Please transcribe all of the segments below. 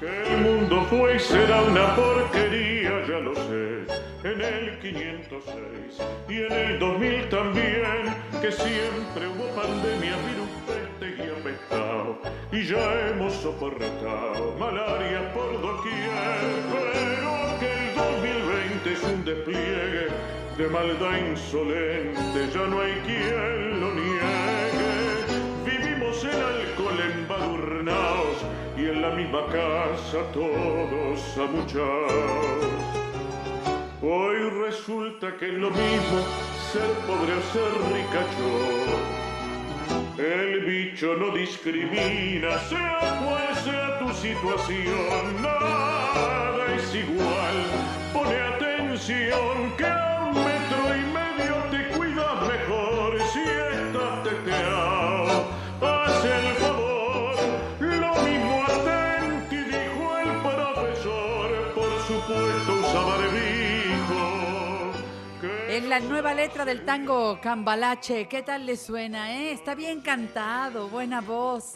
Que el mundo fue y será una porquería, ya lo sé, en el 506 y en el 2000 también, que siempre hubo pandemia, virus, peste y apestado, y ya hemos soportado malaria por doquier, pero que el 2020 es un despliegue de maldad insolente, ya no hay quien lo niegue, vivimos en alcohol embadurnados, y en la misma casa todos amuchados. Hoy resulta que lo mismo ser pobre o ser ricacho. El bicho no discrimina, sea cual sea tu situación, nada es igual. Pone atención que la nueva letra del tango Cambalache, ¿qué tal le suena? Eh? Está bien cantado, buena voz.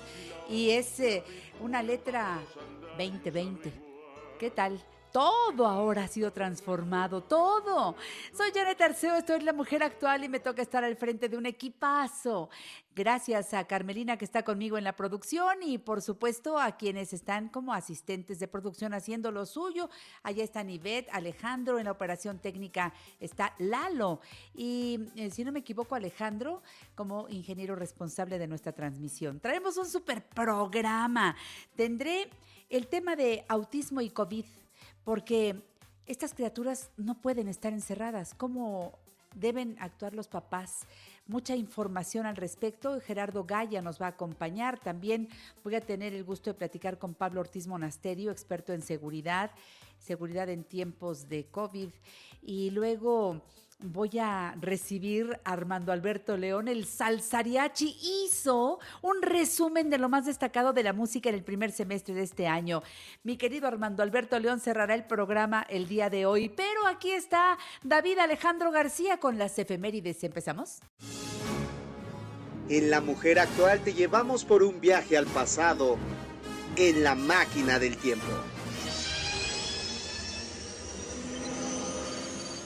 Y es eh, una letra 2020. ¿Qué tal? Todo ahora ha sido transformado, todo. Soy Janet Arceo, estoy la mujer actual y me toca estar al frente de un equipazo. Gracias a Carmelina que está conmigo en la producción y por supuesto a quienes están como asistentes de producción haciendo lo suyo. Allá están Ivette, Alejandro, en la operación técnica está Lalo. Y eh, si no me equivoco, Alejandro como ingeniero responsable de nuestra transmisión. Traemos un super programa. Tendré el tema de autismo y COVID porque estas criaturas no pueden estar encerradas. ¿Cómo deben actuar los papás? Mucha información al respecto. Gerardo Gaya nos va a acompañar. También voy a tener el gusto de platicar con Pablo Ortiz Monasterio, experto en seguridad, seguridad en tiempos de COVID. Y luego voy a recibir a Armando Alberto León. El Salsariachi hizo un resumen de lo más destacado de la música en el primer semestre de este año. Mi querido Armando Alberto León cerrará el programa el día de hoy, pero aquí está David Alejandro García con las efemérides. ¿Empezamos? En La Mujer Actual te llevamos por un viaje al pasado en la máquina del tiempo.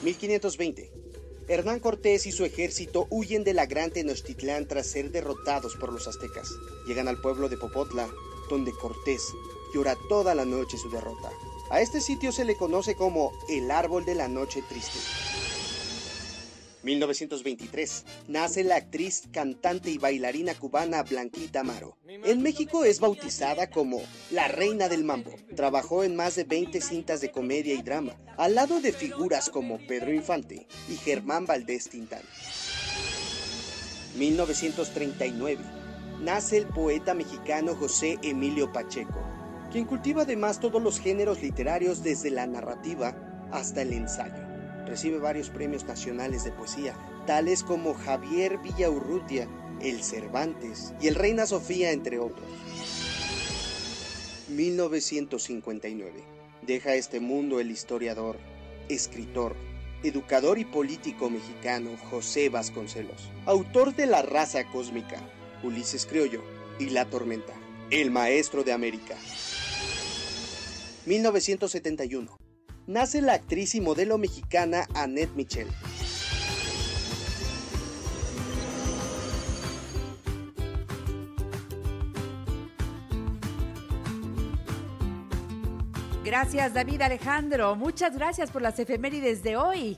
1520. Hernán Cortés y su ejército huyen de la gran Tenochtitlán tras ser derrotados por los aztecas. Llegan al pueblo de Popotla, donde Cortés llora toda la noche su derrota. A este sitio se le conoce como el Árbol de la Noche Triste. 1923. Nace la actriz, cantante y bailarina cubana Blanquita Amaro. En México es bautizada como la reina del mambo. Trabajó en más de 20 cintas de comedia y drama, al lado de figuras como Pedro Infante y Germán Valdés Tintán. 1939. Nace el poeta mexicano José Emilio Pacheco, quien cultiva además todos los géneros literarios desde la narrativa hasta el ensayo recibe varios premios nacionales de poesía, tales como Javier Villaurrutia, el Cervantes y el Reina Sofía, entre otros. 1959. Deja este mundo el historiador, escritor, educador y político mexicano José Vasconcelos, autor de La raza cósmica, Ulises Criollo y La tormenta, el maestro de América. 1971 nace la actriz y modelo mexicana Annette Michel. Gracias David Alejandro, muchas gracias por las efemérides de hoy.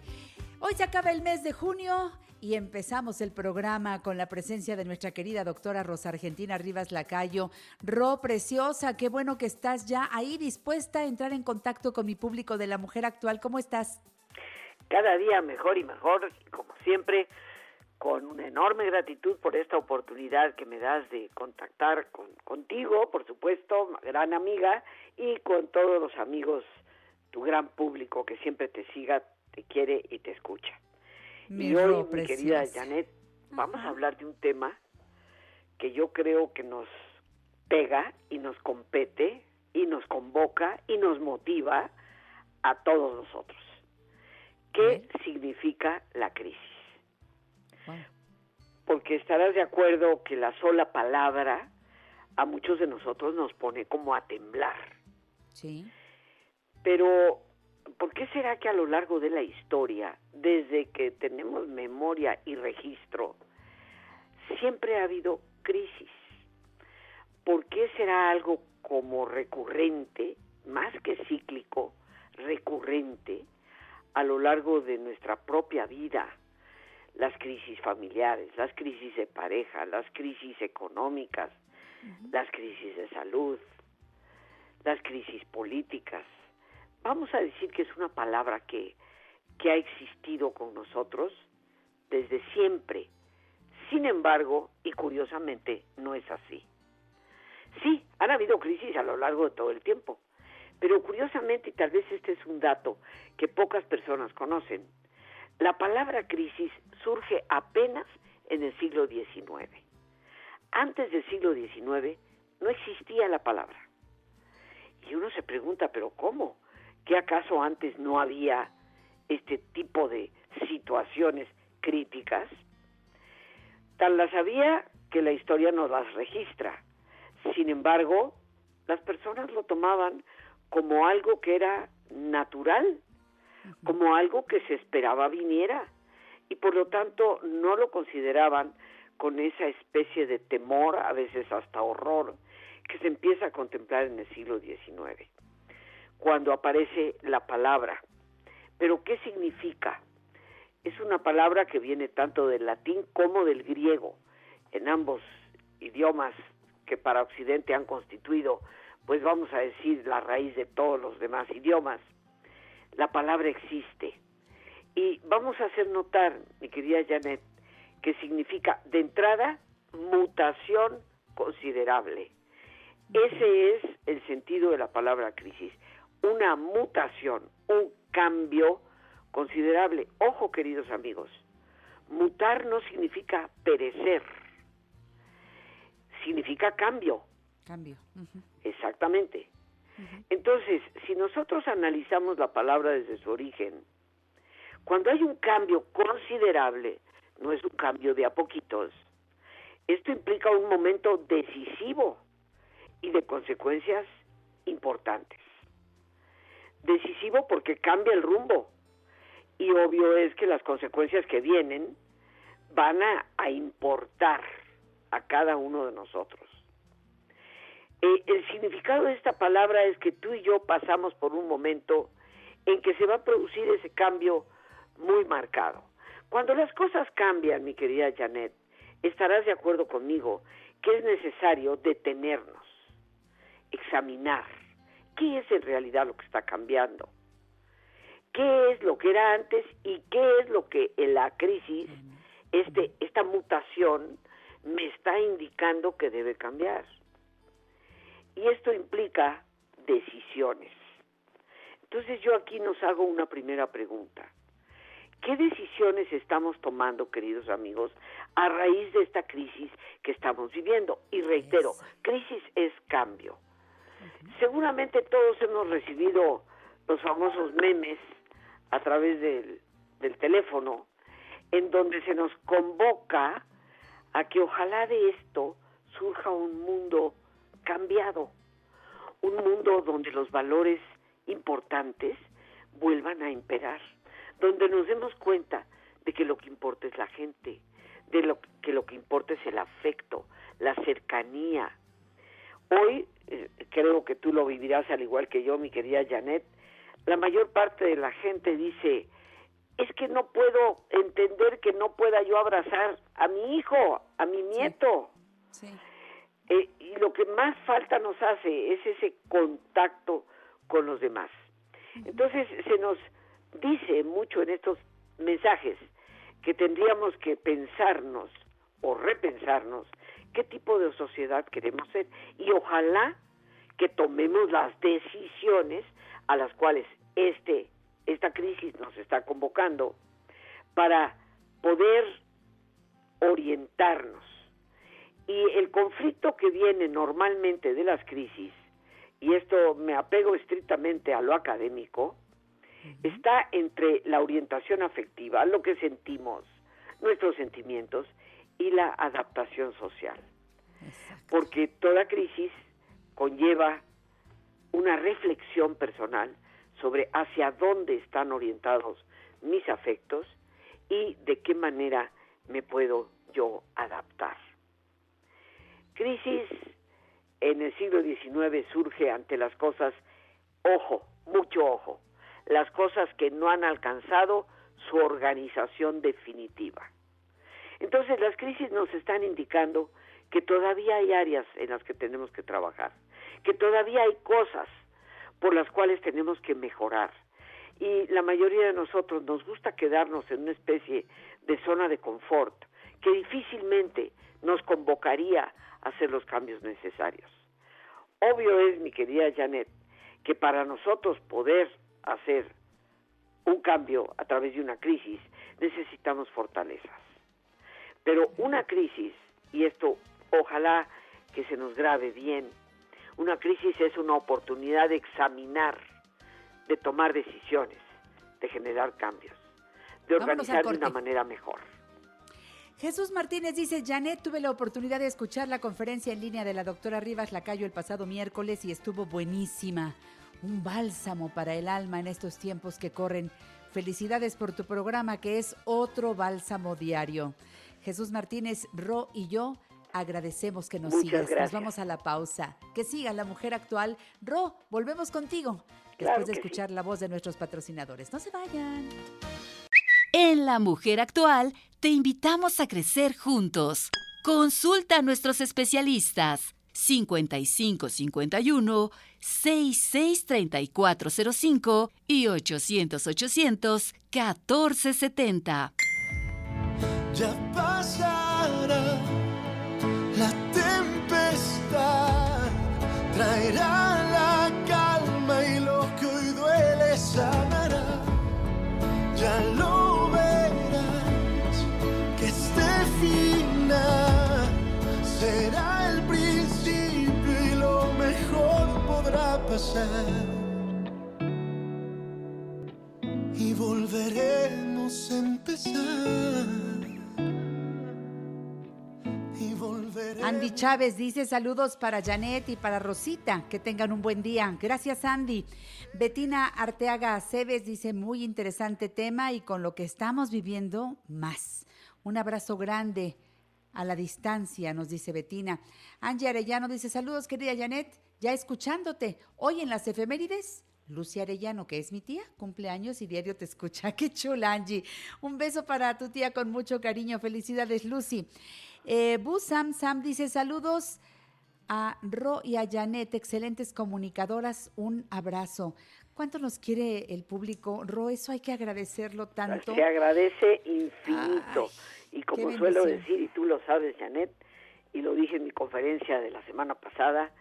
Hoy se acaba el mes de junio y empezamos el programa con la presencia de nuestra querida doctora Rosa Argentina Rivas Lacayo. Ro, preciosa, qué bueno que estás ya ahí dispuesta a entrar en contacto con mi público de la mujer actual. ¿Cómo estás? Cada día mejor y mejor, como siempre, con una enorme gratitud por esta oportunidad que me das de contactar con, contigo, por supuesto, gran amiga, y con todos los amigos, tu gran público que siempre te siga, te quiere y te escucha. Mi y hoy, mi querida Janet, vamos a hablar de un tema que yo creo que nos pega y nos compete y nos convoca y nos motiva a todos nosotros. ¿Qué significa la crisis? Wow. Porque estarás de acuerdo que la sola palabra a muchos de nosotros nos pone como a temblar. Sí. Pero, ¿por qué será que a lo largo de la historia, desde que tenemos memoria y registro, siempre ha habido crisis? ¿Por qué será algo como recurrente, más que cíclico, recurrente, a lo largo de nuestra propia vida? Las crisis familiares, las crisis de pareja, las crisis económicas, las crisis de salud, las crisis políticas. Vamos a decir que es una palabra que, que ha existido con nosotros desde siempre. Sin embargo, y curiosamente, no es así. Sí, han habido crisis a lo largo de todo el tiempo, pero curiosamente, y tal vez este es un dato que pocas personas conocen, la palabra crisis surge apenas en el siglo XIX. Antes del siglo XIX no existía la palabra. Y uno se pregunta, ¿pero cómo? ¿Que acaso antes no había este tipo de situaciones críticas? Tal las había que la historia no las registra. Sin embargo, las personas lo tomaban como algo que era natural, como algo que se esperaba viniera, y por lo tanto no lo consideraban con esa especie de temor, a veces hasta horror, que se empieza a contemplar en el siglo XIX, cuando aparece la palabra. Pero ¿qué significa? Es una palabra que viene tanto del latín como del griego, en ambos idiomas que para Occidente han constituido, pues vamos a decir, la raíz de todos los demás idiomas. La palabra existe. Y vamos a hacer notar, mi querida Janet, que significa de entrada mutación considerable. Ese es el sentido de la palabra crisis, una mutación, un cambio considerable. Ojo, queridos amigos, mutar no significa perecer, significa cambio. Cambio. Exactamente. Entonces, si nosotros analizamos la palabra desde su origen, cuando hay un cambio considerable, no es un cambio de a poquitos, esto implica un momento decisivo y de consecuencias importantes. Decisivo porque cambia el rumbo y obvio es que las consecuencias que vienen van a, importar a cada uno de nosotros. Eh, el significado de esta palabra es que tú y yo pasamos por un momento en que se va a producir ese cambio muy marcado. Cuando las cosas cambian, mi querida Janet, estarás de acuerdo conmigo que es necesario detenernos, examinar qué es en realidad lo que está cambiando, qué es lo que era antes y qué es lo que en la crisis, este, esta mutación, me está indicando que debe cambiar. Y esto implica decisiones. Entonces yo aquí nos hago una primera pregunta. ¿Qué decisiones estamos tomando, queridos amigos, a raíz de esta crisis que estamos viviendo? Y reitero, crisis es cambio. Seguramente todos hemos recibido los famosos memes a través del, del teléfono, en donde se nos convoca a que ojalá de esto surja un mundo cambiado, un mundo donde los valores importantes vuelvan a imperar, donde nos demos cuenta de que lo que importa es la gente, de lo que lo que importa es el afecto, la cercanía. Hoy eh, creo que tú lo vivirás al igual que yo, mi querida Janet. La mayor parte de la gente dice es que no puedo entender que no pueda yo abrazar a mi hijo, a mi nieto. Sí. Eh, y lo que más falta nos hace es ese contacto con los demás. Entonces se nos dice mucho en estos mensajes que tendríamos que pensarnos o repensarnos qué tipo de sociedad queremos ser y ojalá que tomemos las decisiones a las cuales este esta crisis nos está convocando para poder orientarnos. Y el conflicto que viene normalmente de las crisis, y esto me apego estrictamente a lo académico, está entre la orientación afectiva, lo que sentimos, nuestros sentimientos, y la adaptación social. Porque toda crisis conlleva una reflexión personal sobre hacia dónde están orientados mis afectos y de qué manera me puedo yo adaptar. Crisis en el siglo XIX surge ante las cosas, ojo, mucho ojo, las cosas que no han alcanzado su organización definitiva. Entonces las crisis nos están indicando que todavía hay áreas en las que tenemos que trabajar, que todavía hay cosas por las cuales tenemos que mejorar. Y la mayoría de nosotros nos gusta quedarnos en una especie de zona de confort que difícilmente nos convocaría a hacer los cambios necesarios. Obvio es, mi querida Janet, que para nosotros poder hacer un cambio a través de una crisis necesitamos fortalezas. Pero una crisis, y esto ojalá que se nos grabe bien, una crisis es una oportunidad de examinar, de tomar decisiones, de generar cambios, de organizar de una manera mejor. Jesús Martínez dice, Janet, tuve la oportunidad de escuchar la conferencia en línea de la doctora Rivas Lacayo el pasado miércoles y estuvo buenísima. Un bálsamo para el alma en estos tiempos que corren. Felicidades por tu programa que es otro bálsamo diario. Jesús Martínez, Ro y yo agradecemos que nos sigas. Nos vamos a la pausa. Que siga la mujer actual. Ro, volvemos contigo después de escuchar la voz de nuestros patrocinadores. No se vayan. En La Mujer Actual te invitamos a crecer juntos. Consulta a nuestros especialistas 5551 663405 y 800 800 1470. Ya pasará la tempestad, traerá la calma y lo que hoy duele sanará. Ya lo verás, que este final será el principio y lo mejor podrá pasar. Y volveremos a empezar. Andy Chávez dice saludos para Janet y para Rosita, que tengan un buen día. Gracias Andy. Betina Arteaga Aceves dice muy interesante tema y con lo que estamos viviendo más. Un abrazo grande a la distancia, nos dice Betina. Angie Arellano dice saludos querida Janet, ya escuchándote. Hoy en las efemérides Lucy Arellano, que es mi tía, cumpleaños y diario te escucha. Qué chula, Angie. Un beso para tu tía con mucho cariño. Felicidades, Lucy. Eh, Bu Sam Sam dice saludos a Ro y a Janet, excelentes comunicadoras. Un abrazo. ¿Cuánto nos quiere el público? Ro, eso hay que agradecerlo tanto. Se agradece infinito. y como suelo decir, y tú lo sabes, Janet, y lo dije en mi conferencia de la semana pasada,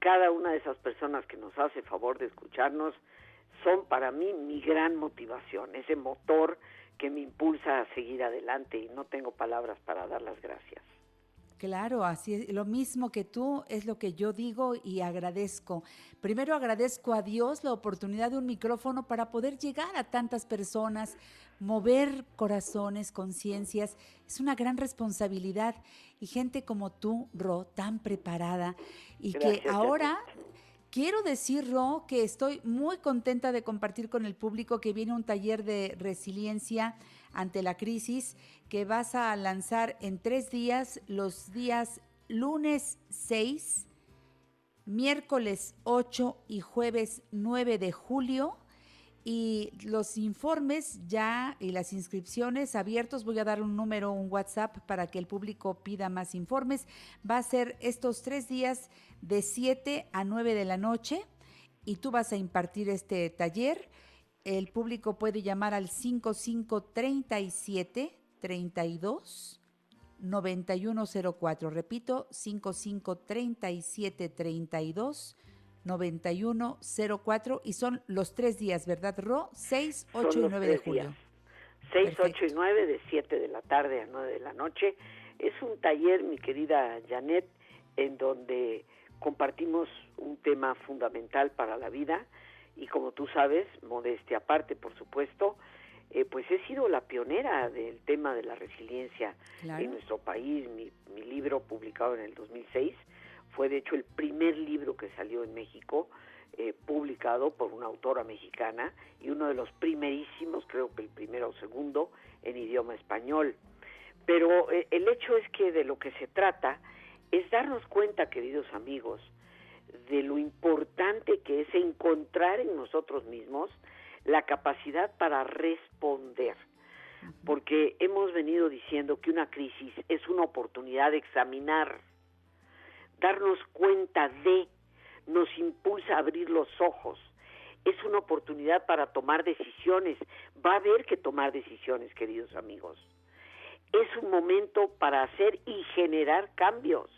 cada una de esas personas que nos hace favor de escucharnos son para mí mi gran motivación, ese motor que me impulsa a seguir adelante y no tengo palabras para dar las gracias. Claro, así es. Lo mismo que tú es lo que yo digo y agradezco. Primero agradezco a Dios la oportunidad de un micrófono para poder llegar a tantas personas, mover corazones, conciencias. Es una gran responsabilidad. Y gente como tú, Ro, tan preparada y que ahora... Quiero decir, Ro, que estoy muy contenta de compartir con el público que viene un taller de resiliencia ante la crisis que vas a lanzar en tres días, los días lunes 6, miércoles 8 y jueves 9 de julio. Y los informes ya y las inscripciones abiertos, voy a dar un número, un WhatsApp para que el público pida más informes. Va a ser estos tres días de 7 a 9 de la noche y tú vas a impartir este taller. El público puede llamar al 5537 32 9104. Repito, 5537 32 9104 y son los tres días, ¿verdad, Ro? 6, 8 y 9 de julio. 6, 8 y 9 de 7 de la tarde a 9 de la noche. Es un taller, mi querida Janet, en donde compartimos un tema fundamental para la vida y como tú sabes, modestia aparte, por supuesto, eh, pues he sido la pionera del tema de la resiliencia en nuestro país. Mi, mi libro publicado en el 2006 fue de hecho el primer libro que salió en México, eh, publicado por una autora mexicana y uno de los primerísimos, creo que el primero o segundo, en idioma español. Pero eh, el hecho es que de lo que se trata es darnos cuenta, queridos amigos, de lo importante que es encontrar en nosotros mismos la capacidad para responder. Porque hemos venido diciendo que una crisis es una oportunidad de examinar darnos cuenta de, nos impulsa a abrir los ojos. Es una oportunidad para tomar decisiones. Va a haber que tomar decisiones, queridos amigos. Es un momento para hacer y generar cambios.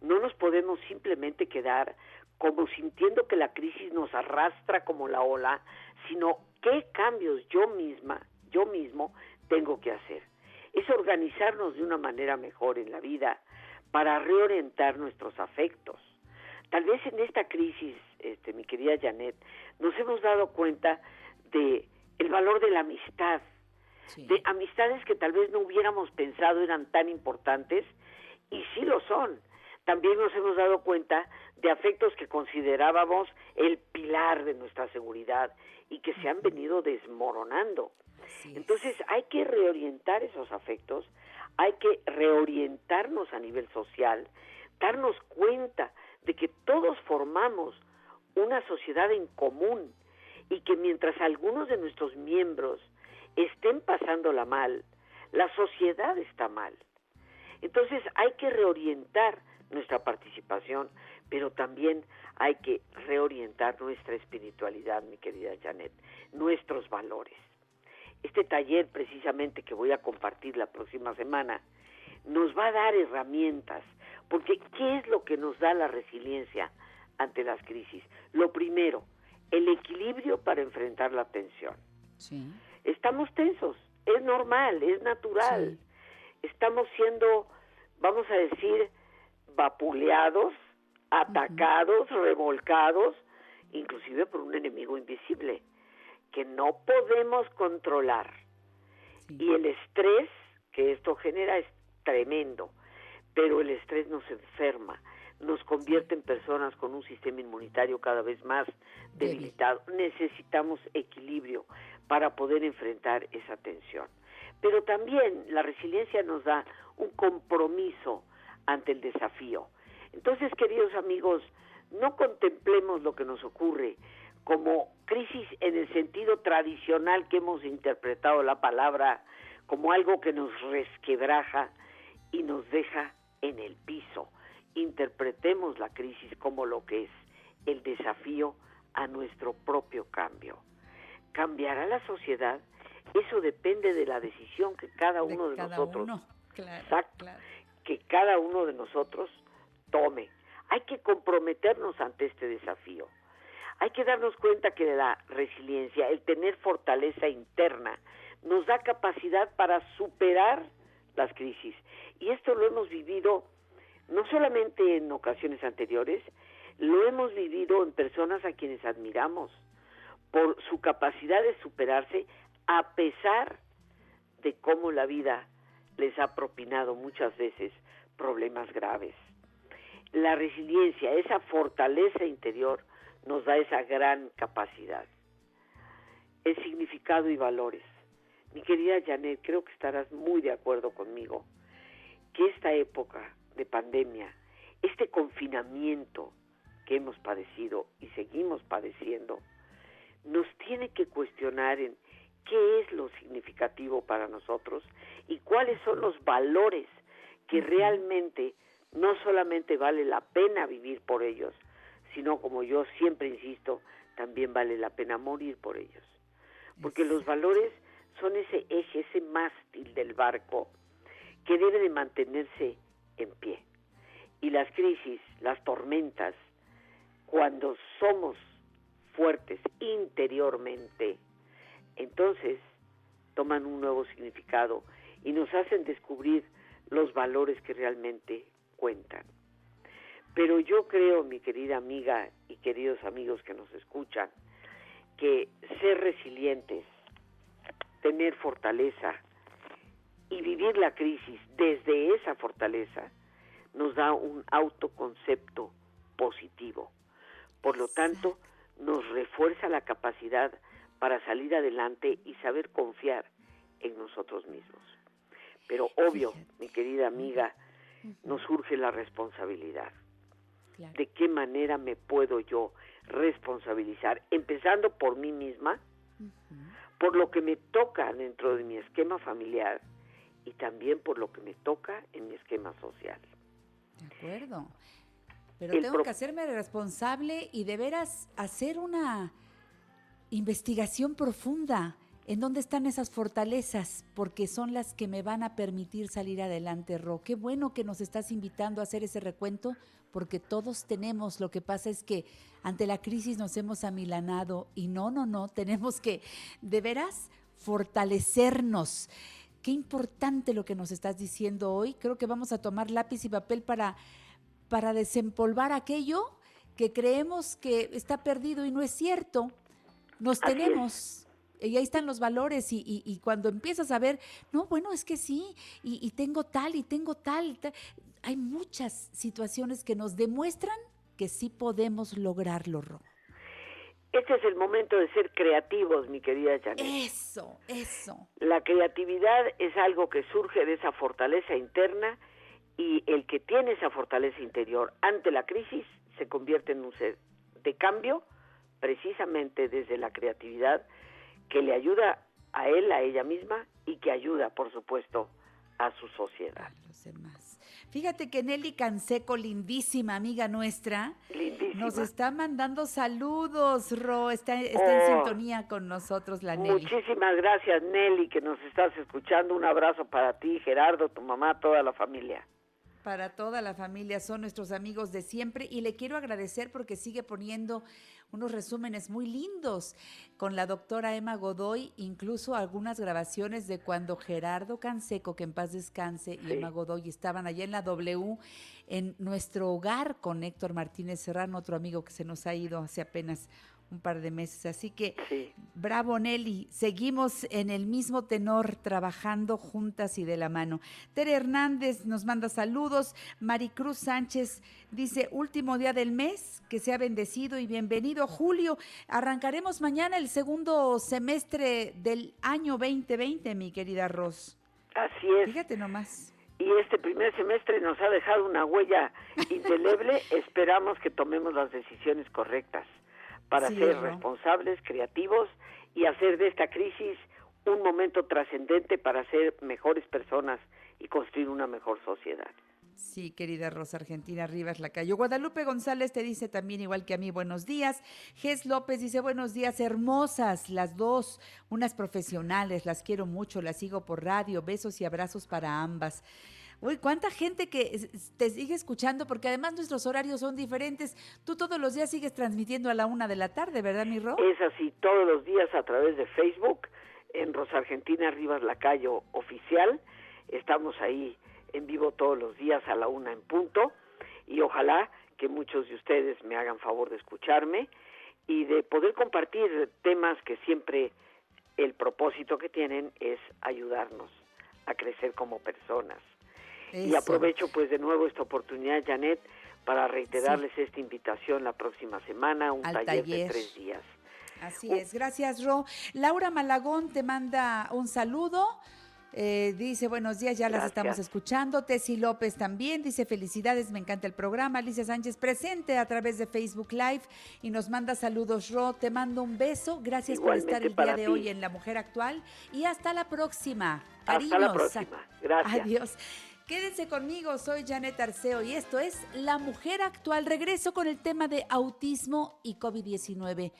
No nos podemos simplemente quedar como sintiendo que la crisis nos arrastra como la ola, sino qué cambios yo misma, yo mismo tengo que hacer. Es organizarnos de una manera mejor en la vida, para reorientar nuestros afectos. Tal vez en esta crisis, este, mi querida Janet, nos hemos dado cuenta de el valor de la amistad, de amistades que tal vez no hubiéramos pensado eran tan importantes y sí lo son. También nos hemos dado cuenta de afectos que considerábamos el pilar de nuestra seguridad y que se han venido desmoronando. Entonces hay que reorientar esos afectos hay que reorientarnos a nivel social, darnos cuenta de que todos formamos una sociedad en común y que mientras algunos de nuestros miembros estén pasándola mal, la sociedad está mal. Entonces hay que reorientar nuestra participación, pero también hay que reorientar nuestra espiritualidad, mi querida Janet, nuestros valores. Este taller precisamente que voy a compartir la próxima semana nos va a dar herramientas, porque ¿qué es lo que nos da la resiliencia ante las crisis? Lo primero, el equilibrio para enfrentar la tensión. Estamos tensos, es normal, es natural. Estamos siendo, vamos a decir, vapuleados, atacados, revolcados, inclusive por un enemigo invisible que no podemos controlar. Y el estrés que esto genera es tremendo, pero el estrés nos enferma, nos convierte en personas con un sistema inmunitario cada vez más debilitado. Necesitamos equilibrio para poder enfrentar esa tensión. Pero también la resiliencia nos da un compromiso ante el desafío. Entonces, queridos amigos, no contemplemos lo que nos ocurre como crisis en el sentido tradicional que hemos interpretado la palabra como algo que nos resquebraja y nos deja en el piso. Interpretemos la crisis como lo que es el desafío a nuestro propio cambio. ¿Cambiará la sociedad? Eso depende de la decisión que cada uno de, nosotros, que cada uno de nosotros tome. Hay que comprometernos ante este desafío hay que darnos cuenta que la resiliencia, el tener fortaleza interna, nos da capacidad para superar las crisis. Y esto lo hemos vivido no solamente en ocasiones anteriores, lo hemos vivido en personas a quienes admiramos por su capacidad de superarse a pesar de cómo la vida les ha propinado muchas veces problemas graves. La resiliencia, esa fortaleza interior, nos da esa gran capacidad. El significado y valores. Mi querida Janet, creo que estarás muy de acuerdo conmigo que esta época de pandemia, este confinamiento que hemos padecido y seguimos padeciendo, nos tiene que cuestionar en qué es lo significativo para nosotros y cuáles son los valores que realmente no solamente vale la pena vivir por ellos, sino como yo siempre insisto, también vale la pena morir por ellos. Porque los valores son ese eje, ese mástil del barco que debe de mantenerse en pie. Y las crisis, las tormentas, cuando somos fuertes interiormente, entonces toman un nuevo significado y nos hacen descubrir los valores que realmente cuentan. Pero yo creo, mi querida amiga y queridos amigos que nos escuchan, que ser resilientes, tener fortaleza y vivir la crisis desde esa fortaleza nos da un autoconcepto positivo. Por lo tanto, nos refuerza la capacidad para salir adelante y saber confiar en nosotros mismos. Pero obvio, mi querida amiga, nos surge la responsabilidad. ¿De qué manera me puedo yo responsabilizar? Empezando por mí misma, por lo que me toca dentro de mi esquema familiar y también por lo que me toca en mi esquema social. De acuerdo. Pero tengo que hacerme responsable y de veras hacer una investigación profunda en dónde están esas fortalezas, porque son las que me van a permitir salir adelante, Ro. Qué bueno que nos estás invitando a hacer ese recuento, porque todos tenemos, lo que pasa es que ante la crisis nos hemos amilanado y no, no, no, tenemos que de veras fortalecernos. Qué importante lo que nos estás diciendo hoy. Creo que vamos a tomar lápiz y papel para, para desempolvar aquello que creemos que está perdido y no es cierto. Nos tenemos y ahí están los valores y, y, cuando empiezas a ver, no, bueno, es que sí, y, tengo tal y tengo tal, hay muchas situaciones que nos demuestran que sí podemos lograrlo, Ro. Este es el momento de ser creativos, mi querida Janet. Eso, eso. La creatividad es algo que surge de esa fortaleza interna y el que tiene esa fortaleza interior ante la crisis se convierte en un ser de cambio precisamente desde la creatividad que le ayuda a él, a ella misma y que ayuda, por supuesto, a su sociedad. los demás. Fíjate que Nelly Canseco, lindísima amiga nuestra, nos está mandando saludos, Ro, está, está en oh. sintonía con nosotros la Nelly. Muchísimas gracias Nelly, que nos estás escuchando. Un abrazo para ti, Gerardo, tu mamá, toda la familia para toda la familia, son nuestros amigos de siempre y le quiero agradecer porque sigue poniendo unos resúmenes muy lindos con la doctora Emma Godoy, incluso algunas grabaciones de cuando Gerardo Canseco, que en paz descanse, y Emma Godoy estaban allá en la W, en nuestro hogar con Héctor Martínez Serrano, otro amigo que se nos ha ido hace apenas un par de meses. Así que, bravo Nelly, seguimos en el mismo tenor, trabajando juntas y de la mano. Tere Hernández nos manda saludos. Maricruz Sánchez dice, último día del mes, que sea bendecido y bienvenido. Julio, arrancaremos mañana el segundo semestre del año 2020, mi querida Ros. Así es. Fíjate nomás y este primer semestre nos ha dejado una huella indeleble. Esperamos que tomemos las decisiones correctas para ser responsables, creativos y hacer de esta crisis un momento trascendente para ser mejores personas y construir una mejor sociedad. Sí, querida Rosa Argentina Rivas Lacayo. Guadalupe González te dice también, igual que a mí, buenos días. Ges López dice, buenos días, hermosas, las dos, unas profesionales, las quiero mucho, las sigo por radio, besos y abrazos para ambas. Uy, cuánta gente que te sigue escuchando, porque además nuestros horarios son diferentes. Tú todos los días sigues transmitiendo a la una de la tarde, ¿verdad, mi Ro? Es así, todos los días a través de Facebook, en Rosa Argentina Rivas Lacayo Oficial. Estamos ahí en vivo todos los días a la una en punto. Y ojalá que muchos de ustedes me hagan favor de escucharme y de poder compartir temas que siempre el propósito que tienen es ayudarnos a crecer como personas y aprovecho pues de nuevo esta oportunidad, Janet, para reiterarles esta invitación la próxima semana, un taller, de tres días. Así es, gracias Ro. Laura Malagón te manda un saludo. Eh, dice, buenos días, ya las estamos escuchando. Tessy López también dice, felicidades, me encanta el programa. Alicia Sánchez presente a través de Facebook Live y nos manda saludos, Ro. Te mando un beso. Gracias por estar el día de hoy en La Mujer Actual. Y hasta la próxima. Hasta la Cariños. próxima. Gracias. Adiós. Quédense conmigo, soy Janet Arceo y esto es La Mujer Actual. Regreso con el tema de autismo y COVID-19.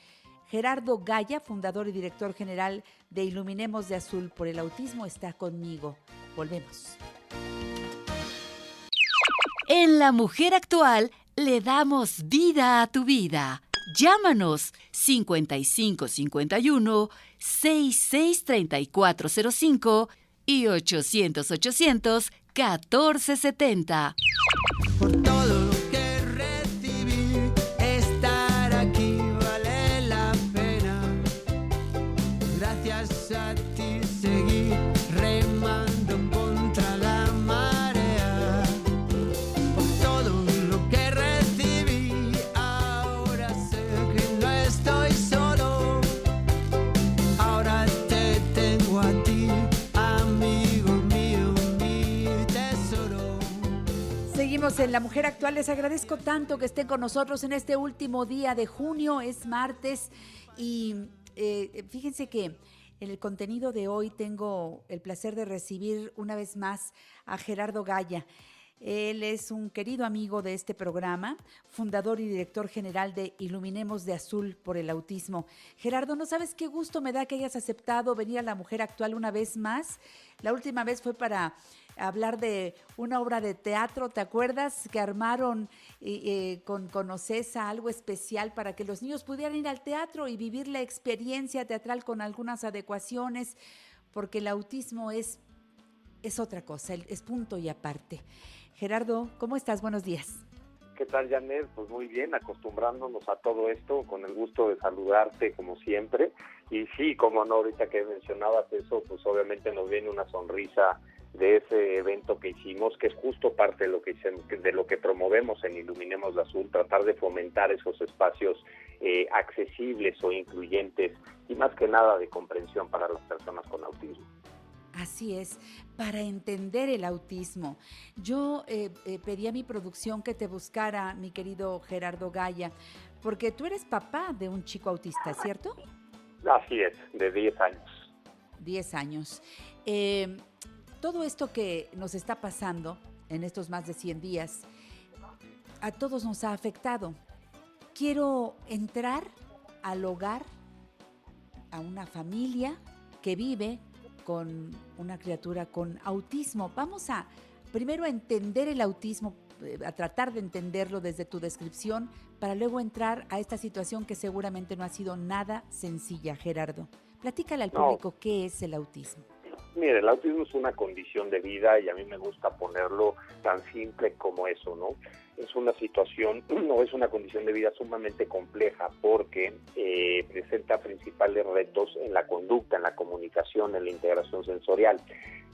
Gerardo Gaya, fundador y director general de Iluminemos de Azul por el Autismo, está conmigo. Volvemos. En La Mujer Actual le damos vida a tu vida. Llámanos 5551 663405 y 800 800 1470. En La Mujer Actual. Les agradezco tanto que estén con nosotros en este último día de junio. Es martes y eh, fíjense que en el contenido de hoy tengo el placer de recibir una vez más a Gerardo Gaya. Él es un querido amigo de este programa, fundador y director general de Iluminemos de Azul por el Autismo. Gerardo, no sabes qué gusto me da que hayas aceptado venir a La Mujer Actual una vez más. La última vez fue para hablar de una obra de teatro, ¿te acuerdas? Que armaron eh, eh, con, Ocesa algo especial para que los niños pudieran ir al teatro y vivir la experiencia teatral con algunas adecuaciones, porque el autismo es, es otra cosa, es punto y aparte. Gerardo, ¿cómo estás? Buenos días. ¿Qué tal, Janet? Pues muy bien, acostumbrándonos a todo esto, con el gusto de saludarte como siempre. Y sí, como no, ahorita que mencionabas eso, pues obviamente nos viene una sonrisa de ese evento que hicimos, que es justo parte de lo que de lo que promovemos en Iluminemos de Azul, tratar de fomentar esos espacios eh, accesibles o incluyentes y más que nada de comprensión para las personas con autismo. Así es, para entender el autismo. Yo eh, eh, pedí a mi producción que te buscara, mi querido Gerardo Gaya, porque tú eres papá de un chico autista, ¿cierto? Así es, de 10 años. 10 años. Eh, todo esto que nos está pasando en estos más de 100 días, a todos nos ha afectado. Quiero entrar al hogar, a una familia que vive con una criatura con autismo. Vamos a primero a entender el autismo, eh, a tratar de entenderlo desde tu descripción, para luego entrar a esta situación que seguramente no ha sido nada sencilla, Gerardo. Platícale al No. público qué es el autismo. Mire, el autismo es una condición de vida y a mí me gusta ponerlo tan simple como eso, ¿no? Es una situación, no es una condición de vida sumamente compleja porque eh, presenta principales retos en la conducta, en la comunicación, en la integración sensorial.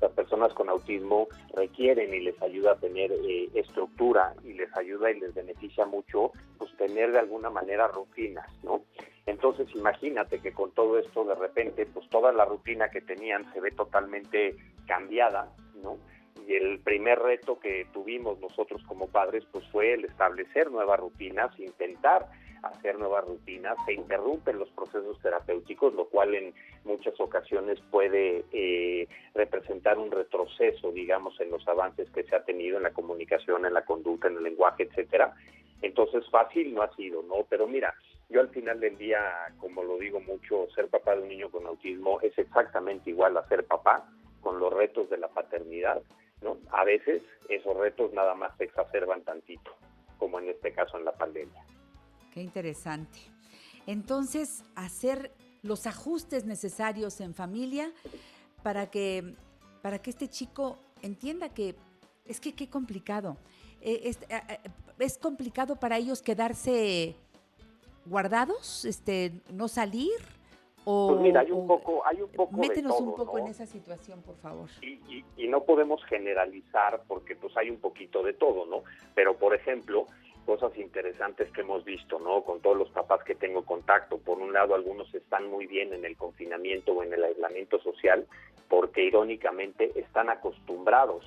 Las personas con autismo requieren y les ayuda a tener eh, estructura y les ayuda y les beneficia mucho pues tener de alguna manera rutinas, ¿no? Entonces imagínate que con todo esto de repente pues toda la rutina que tenían se ve totalmente cambiada, ¿no? Y el primer reto que tuvimos nosotros como padres pues fue el establecer nuevas rutinas, intentar hacer nuevas rutinas, se interrumpen los procesos terapéuticos, lo cual en muchas ocasiones puede eh, representar un retroceso, digamos, en los avances que se ha tenido en la comunicación, en la conducta, en el lenguaje, etcétera. Entonces fácil no ha sido, ¿no? Pero mira, yo al final del día, como lo digo mucho, ser papá de un niño con autismo es exactamente igual a ser papá con los retos de la paternidad, ¿no? A veces esos retos nada más se exacerban tantito, como en este caso en la pandemia. Qué interesante. Entonces, hacer los ajustes necesarios en familia para que, para que este chico entienda que es que qué complicado. Eh, Es, eh, eh, es complicado para ellos quedarse guardados, este, no salir o Pues mira, hay un poco, hay un poco de métenos todo, un poco ¿no? en esa situación, por favor. y, y- y no podemos generalizar porque pues hay un poquito de todo, ¿no? Pero por ejemplo, cosas interesantes que hemos visto, ¿no? Con todos los papás que tengo contacto. Por un lado, algunos están muy bien en el confinamiento o en el aislamiento social, porque irónicamente están acostumbrados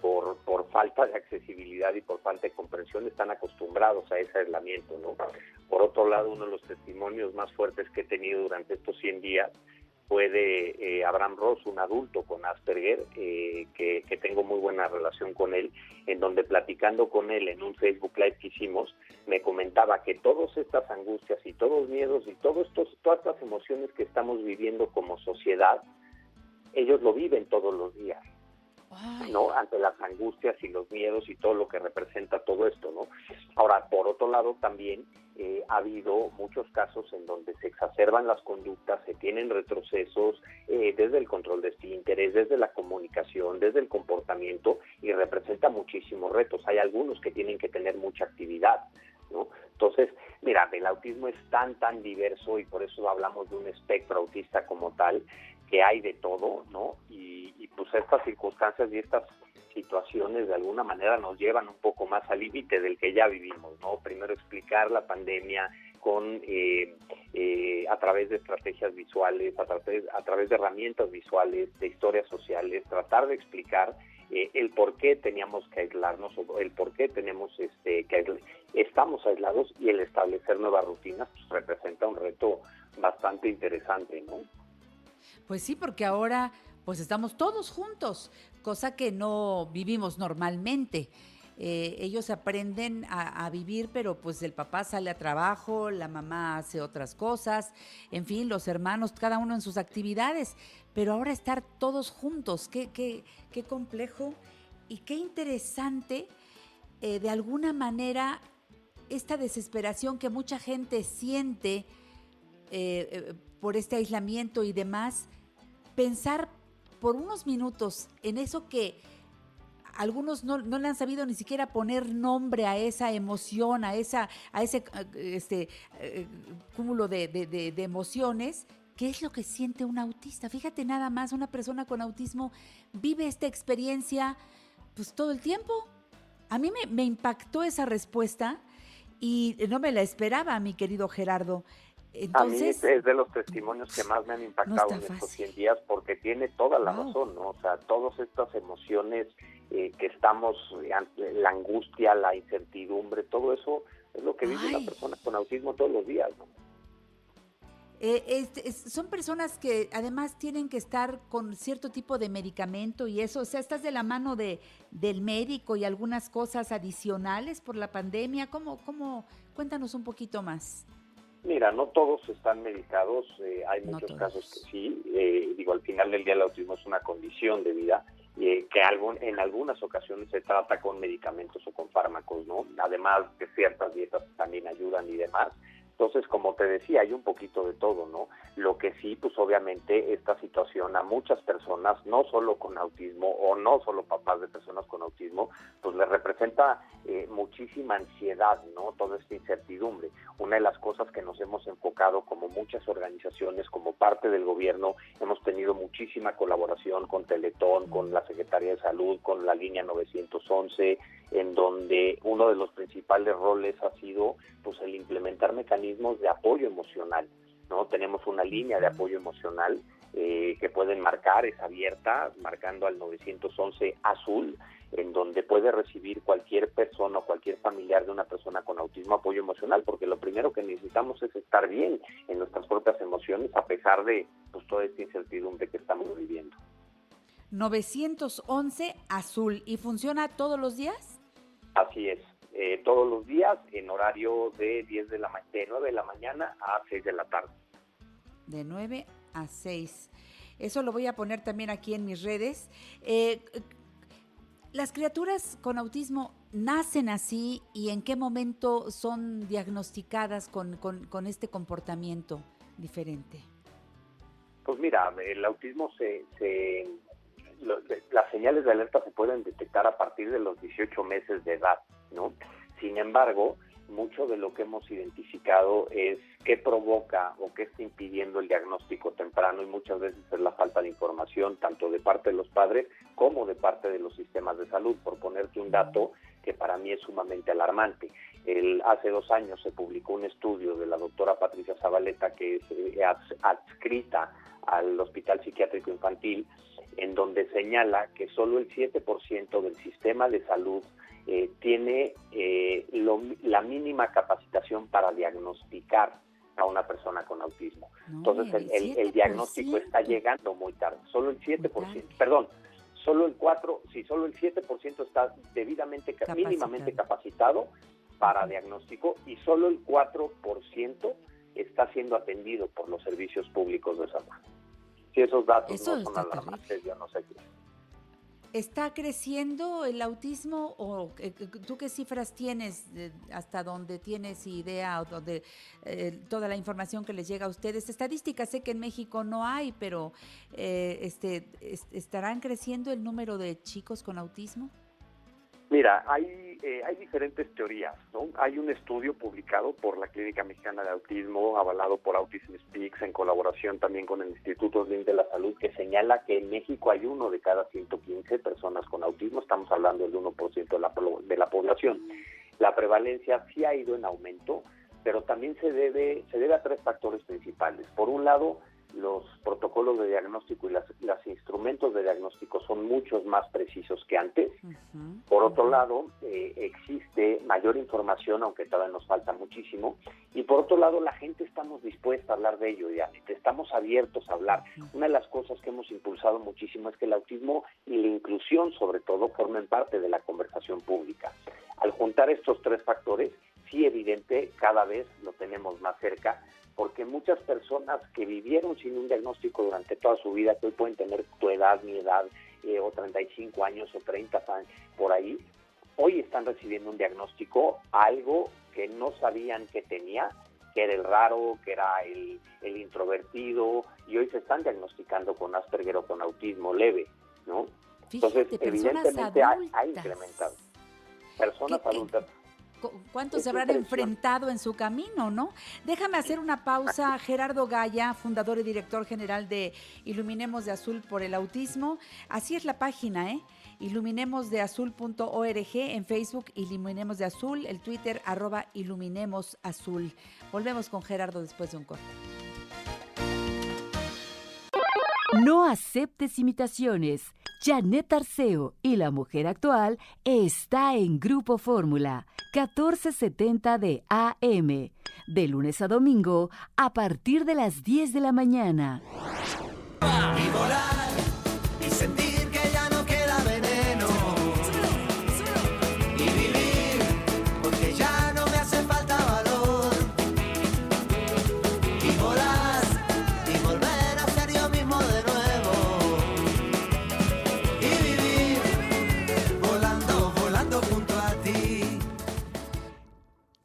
por, falta de accesibilidad y por falta de comprensión, están acostumbrados a ese aislamiento, ¿no? Por otro lado, uno de los testimonios más fuertes que he tenido durante estos 100 días fue de eh, Abraham Ross, un adulto con Asperger, eh, que, que, tengo muy buena relación con él, en donde platicando con él en un Facebook Live que hicimos, me comentaba que todas estas angustias y todos los miedos y todos estos, todas estas emociones que estamos viviendo como sociedad, ellos lo viven todos los días. ¿No? Ante las angustias y los miedos y todo lo que representa todo esto, ¿no? Ahora, por otro lado, también eh, ha habido muchos casos en donde se exacerban las conductas, se tienen retrocesos eh, desde el control de este interés, desde la comunicación, desde el comportamiento y representa muchísimos retos. Hay algunos que tienen que tener mucha actividad, ¿no? Entonces, mira, el autismo es tan, tan diverso y por eso hablamos de un espectro autista como tal, que hay de todo, ¿no? Y, y pues estas circunstancias y estas situaciones de alguna manera nos llevan un poco más al límite del que ya vivimos, ¿no? Primero explicar la pandemia con eh, eh, a través de estrategias visuales, a través, a través de herramientas visuales, de historias sociales, tratar de explicar eh, el por qué teníamos que aislarnos o el por qué tenemos este que aisl estamos aislados y el establecer nuevas rutinas pues, representa un reto bastante interesante, ¿no? Pues sí, porque ahora pues estamos todos juntos, cosa que no vivimos normalmente. Eh, ellos aprenden a, vivir, pero pues el papá sale a trabajo, la mamá hace otras cosas, en fin, los hermanos, cada uno en sus actividades, pero ahora estar todos juntos, qué, qué, qué complejo y qué interesante, eh, de alguna manera, esta desesperación que mucha gente siente eh, por este aislamiento y demás, pensar por unos minutos en eso que algunos no, no, le han sabido ni siquiera poner nombre a esa emoción, a, esa, a ese este, uh, cúmulo de, de, de, de, emociones. ¿Qué es lo que siente un autista? Fíjate nada más, una persona con autismo vive esta experiencia pues todo el tiempo. A mí me, me impactó esa respuesta y no me la esperaba, mi querido Gerardo. Entonces, a mí es de los testimonios que más me han impactado no en estos 100 días porque tiene toda la wow. razón, ¿no? O sea, todas estas emociones eh, que estamos, la angustia, la incertidumbre, todo eso es lo que vive Ay. una persona con autismo todos los días, ¿no? Eh, es, es, son personas que además tienen que estar con cierto tipo de medicamento y eso, o sea, estás de la mano de, del médico y algunas cosas adicionales por la pandemia. ¿Cómo, cómo? Cuéntanos un poquito más. Mira, no todos están medicados, eh, hay no muchos todos. casos que sí. Eh, digo, al final del día el autismo es una condición de vida eh, que algún, en algunas ocasiones se trata con medicamentos o con fármacos, ¿no? Además de ciertas dietas también ayudan y demás. Entonces, como te decía, hay un poquito de todo, ¿no? Lo que sí, pues obviamente esta situación a muchas personas, no solo con autismo o no solo papás de personas con autismo, pues les representa eh, muchísima ansiedad, ¿no? Toda esta incertidumbre. Una de las cosas que nos hemos enfocado como muchas organizaciones, como parte del gobierno, hemos tenido muchísima colaboración con Teletón, con la Secretaría de Salud, con la línea 911, en donde uno de los principales roles ha sido pues el implementar mecanismos de apoyo emocional. ¿no? Tenemos una línea de apoyo emocional eh, que pueden marcar, es abierta, marcando al 911 azul, en donde puede recibir cualquier persona o cualquier familiar de una persona con autismo apoyo emocional, porque lo primero que necesitamos es estar bien en nuestras propias emociones a pesar de pues, toda esta incertidumbre que estamos viviendo. 911 azul, ¿y funciona todos los días? Así es, eh, todos los días en horario de 10 de la de 9 de la mañana a 6 de la tarde. De 9 a 6. Eso lo voy a poner también aquí en mis redes. Eh, ¿Las criaturas con autismo nacen así y en qué momento son diagnosticadas con, con, con este comportamiento diferente? Pues mira, el autismo se, se las señales de alerta se pueden detectar a partir de los 18 meses de edad, ¿no? Sin embargo, mucho de lo que hemos identificado es qué provoca o qué está impidiendo el diagnóstico temprano y muchas veces es la falta de información tanto de parte de los padres como de parte de los sistemas de salud. Por ponerte un dato que para mí es sumamente alarmante. El, hace dos años se publicó un estudio de la doctora Patricia Zabaleta que es eh, ads- adscrita al Hospital Psiquiátrico Infantil, en donde señala que solo el 7% del sistema de salud eh, tiene eh, lo- la mínima capacitación para diagnosticar a una persona con autismo. Entonces el, el- el diagnóstico está llegando muy tarde, solo el 7%, perdón, solo el 4, si solo el 7% está debidamente, Capacitado. mínimamente capacitado para diagnóstico y solo el 4% está siendo atendido por los servicios públicos de salud. Si esos datos Eso no son alarmantes, yo no sé qué. ¿Está creciendo el autismo o eh, tú qué cifras tienes hasta donde tienes idea o donde eh, toda la información que les llega a ustedes? Estadísticas sé que en México no hay, pero eh, este es- estarán creciendo el número de chicos con autismo. Mira, hay, eh, hay diferentes teorías, ¿no? Hay un estudio publicado por la Clínica Mexicana de Autismo, avalado por Autism Speaks, en colaboración también con el Instituto de la Salud, que señala que en México hay uno de cada 115 personas con autismo, estamos hablando del 1% de la, de la población. La prevalencia sí ha ido en aumento, pero también se debe, se debe a tres factores principales. Por un lado, los protocolos de diagnóstico y las, los instrumentos de diagnóstico son muchos más precisos que antes. Por otro lado, eh, existe mayor información, aunque todavía nos falta muchísimo. Y por otro lado, la gente estamos dispuesta a hablar de ello, ya estamos abiertos a hablar. Una de las cosas que hemos impulsado muchísimo es que el autismo y la inclusión, sobre todo, formen parte de la conversación pública. Al juntar estos tres factores, sí evidente, cada vez lo tenemos más cerca, porque muchas personas que vivieron sin un diagnóstico durante toda su vida, que hoy pueden tener tu edad, mi edad, eh, o 35 años o 30 años, por ahí, hoy están recibiendo un diagnóstico, algo que no sabían que tenía, que era el raro, que era el, el introvertido, y hoy se están diagnosticando con Asperger o con autismo leve, ¿no? Fíjate, Entonces, evidentemente ha, incrementado. Personas adultas. Cu- ¿Cuántos se habrán enfrentado en su camino, no? Déjame hacer una pausa. Gerardo Gaya, fundador y director general de Iluminemos de Azul por el Autismo. Así es la página, ¿eh? Iluminemosdeazul.org en Facebook, Iluminemos de Azul, el Twitter, arroba Iluminemos Azul. Volvemos con Gerardo después de un corte. No aceptes imitaciones. Janet Arceo y la mujer actual está en Grupo Fórmula 1470 de AM, de lunes a domingo a partir de las 10 de la mañana. Y volar y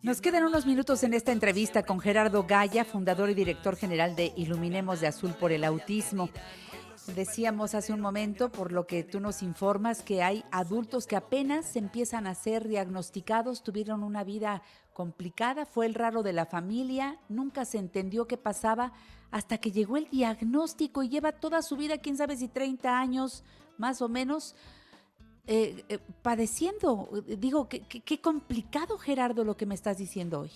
Nos quedan unos minutos en esta entrevista con Gerardo Gaya, fundador y director general de Iluminemos de Azul por el Autismo. Decíamos hace un momento, por lo que tú nos informas, que hay adultos que apenas empiezan a ser diagnosticados, tuvieron una vida complicada, fue el raro de la familia, nunca se entendió qué pasaba hasta que llegó el diagnóstico y lleva toda su vida, quién sabe si 30 años más o menos, eh, eh, padeciendo. Eh, Digo, qué, complicado, Gerardo, lo que me estás diciendo hoy.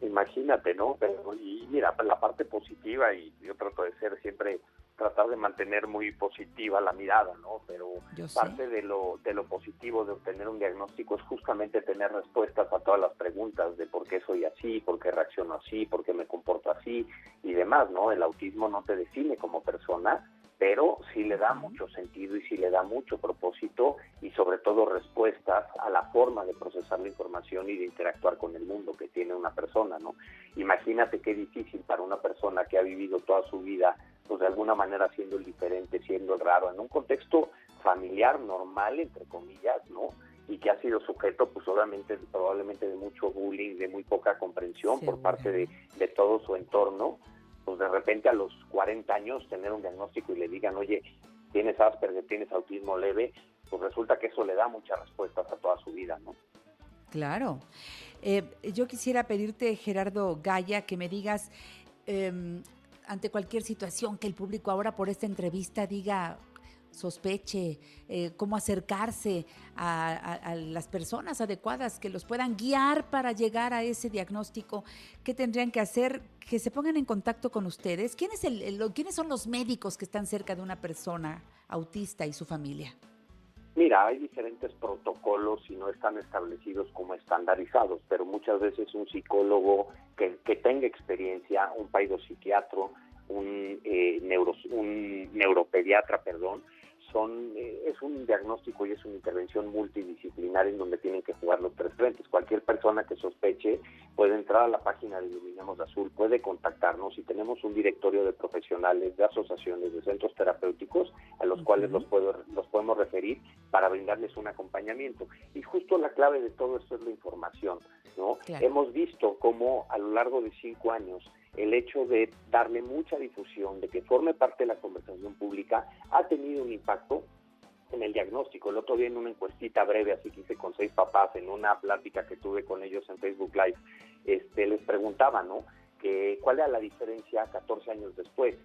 Imagínate, ¿no? Pero, y mira, la parte positiva, y yo trato de ser siempre, tratar de mantener muy positiva la mirada, ¿no? Pero Yo sé. parte de lo, de lo positivo de obtener un diagnóstico es justamente tener respuestas a todas las preguntas de por qué soy así, por qué reacciono así, por qué me comporto así y demás, ¿no? El autismo no te define como persona, pero sí le da mucho sentido y sí le da mucho propósito y sobre todo respuestas a la forma de procesar la información y de interactuar con el mundo que tiene una persona, ¿no? Imagínate qué difícil para una persona que ha vivido toda su vida, pues de alguna manera siendo el diferente, siendo el raro, en un contexto familiar normal, entre comillas, ¿no? Y que ha sido sujeto, pues obviamente, probablemente de mucho bullying, de muy poca comprensión por parte de, de todo su entorno, pues de repente a los 40 años tener un diagnóstico y le digan, oye, tienes Asperger, tienes autismo leve, pues resulta que eso le da muchas respuestas a toda su vida, ¿no? Claro. Eh, yo quisiera pedirte, Gerardo Gaya, que me digas, eh, ante cualquier situación que el público ahora por esta entrevista diga, sospeche, eh, cómo acercarse a, las personas adecuadas que los puedan guiar para llegar a ese diagnóstico? ¿Qué tendrían que hacer? Que se pongan en contacto con ustedes. ¿Quién es el- el- ¿Quiénes son los médicos que están cerca de una persona autista y su familia? Mira, hay diferentes protocolos y no están establecidos como estandarizados, pero muchas veces un psicólogo que, tenga experiencia, un paidopsiquiatro, un, eh, un neuropediatra, perdón, son, eh, es un diagnóstico y es una intervención multidisciplinar en donde tienen que jugar los tres frentes. Cualquier persona que sospeche puede entrar a la página de Iluminemos Azul, puede contactarnos y tenemos un directorio de profesionales, de asociaciones, de centros terapéuticos a los cuales los, puedo, los podemos referir para brindarles un acompañamiento. Y justo la clave de todo esto es la información. ¿no? Claro. Hemos visto cómo a lo largo de cinco años el hecho de darle mucha difusión, de que forme parte de la conversación pública, ha tenido un impacto en el diagnóstico. El otro día en una encuestita breve, así que hice con seis papás, en una plática que tuve con ellos en Facebook Live, este, les preguntaba, ¿no? Que, ¿Cuál era la diferencia 14 años después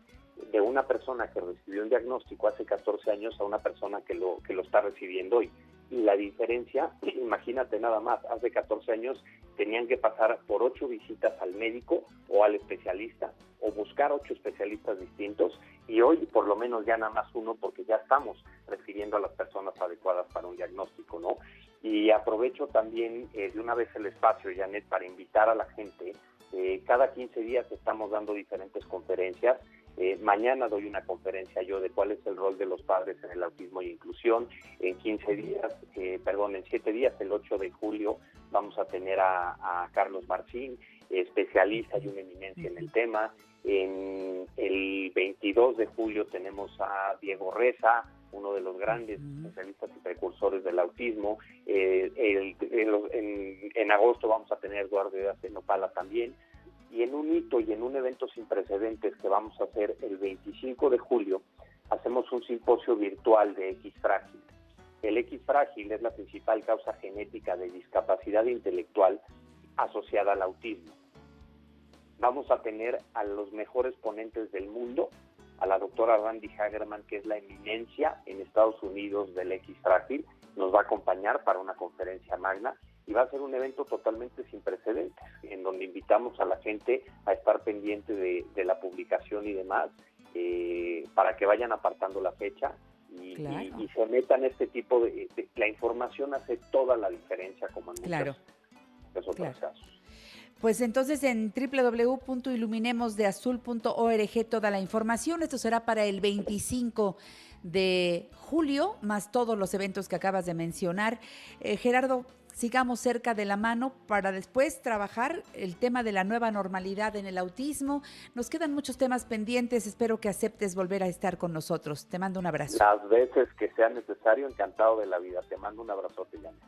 de una persona que recibió un diagnóstico hace 14 años a una persona que lo, que lo está recibiendo hoy? Y la diferencia, imagínate nada más, hace 14 años tenían que pasar por ocho visitas al médico o al especialista o buscar ocho especialistas distintos y hoy por lo menos ya nada más uno porque ya estamos refiriendo a las personas adecuadas para un diagnóstico, ¿no? Y aprovecho también eh, de una vez el espacio, Janet, para invitar a la gente. Eh, cada 15 días estamos dando diferentes conferencias. Eh, mañana doy una conferencia yo de cuál es el rol de los padres en el autismo y inclusión. En 15 días, eh, perdón, en 7 días, el 8 de julio, vamos a tener a, a Carlos Marcín, especialista y una eminencia en el tema. En el 22 de julio tenemos a Diego Reza, uno de los grandes especialistas y precursores del autismo. Eh, el- el- en, en agosto vamos a tener a Eduardo Nopala también. Y en un hito y en un evento sin precedentes que vamos a hacer el 25 de julio, hacemos un simposio virtual de X frágil. El X frágil es la principal causa genética de discapacidad intelectual asociada al autismo. Vamos a tener a los mejores ponentes del mundo, a la doctora Randy Hagerman, que es la eminencia en Estados Unidos del X frágil, nos va a acompañar para una conferencia magna y va a ser un evento totalmente sin precedentes, en donde invitamos a la gente a estar pendiente de, de la publicación y demás, eh, para que vayan apartando la fecha y, Claro. y- y se metan este tipo de, de- La información hace toda la diferencia, como en muchos Claro. de otros Claro. casos. Pues entonces en www.iluminemosdeazul.org toda la información. Esto será para el 25 de julio, más todos los eventos que acabas de mencionar. Eh, Gerardo, sigamos cerca de la mano para después trabajar el tema de la nueva normalidad en el autismo. Nos quedan muchos temas pendientes. Espero que aceptes volver a estar con nosotros. Te mando un abrazo. Las veces que sea necesario, encantado de la vida. Te mando un abrazote, Janet.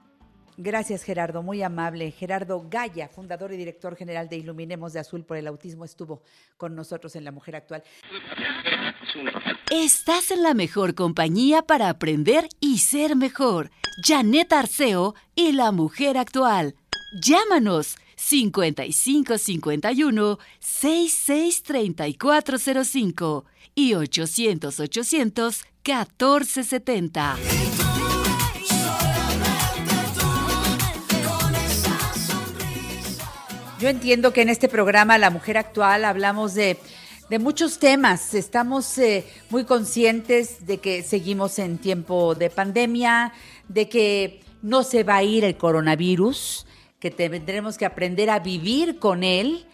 Gracias, Gerardo, muy amable. Gerardo Gaya, fundador y director general de Iluminemos de Azul por el Autismo, estuvo con nosotros en La Mujer Actual. Estás en la mejor compañía para aprender y ser mejor. Janet Arceo y la mujer actual. Llámanos 5551 663405 y 800 800 1470. Yo entiendo que en este programa La Mujer Actual hablamos de, de muchos temas. Estamos eh, muy conscientes de que seguimos en tiempo de pandemia, de que no se va a ir el coronavirus, que tendremos que aprender a vivir con él,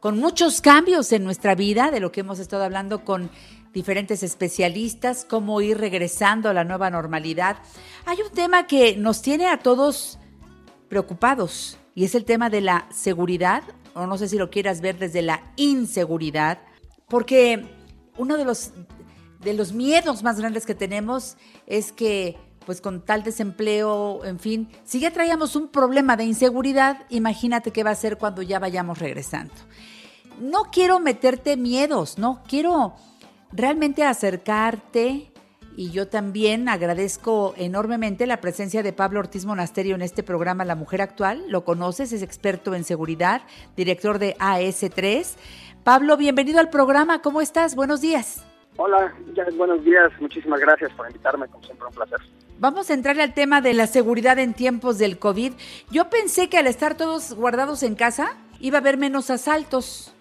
con muchos cambios en nuestra vida, de lo que hemos estado hablando con diferentes especialistas, cómo ir regresando a la nueva normalidad. Hay un tema que nos tiene a todos preocupados y es el tema de la seguridad, o no sé si lo quieras ver desde la inseguridad, porque uno de los, de los miedos más grandes que tenemos es que pues con tal desempleo, en fin, si ya traíamos un problema de inseguridad, imagínate qué va a ser cuando ya vayamos regresando. No quiero meterte miedos, no, quiero realmente acercarte y yo también agradezco enormemente la presencia de Pablo Ortiz Monasterio en este programa La Mujer Actual. Lo conoces, es experto en seguridad, director de AS3. Pablo, bienvenido al programa. ¿Cómo estás? Buenos días. Hola, ya, buenos días. Muchísimas gracias por invitarme. Como siempre, un placer. Vamos a entrarle al tema de la seguridad en tiempos del COVID. Yo pensé que al estar todos guardados en casa iba a haber menos asaltos.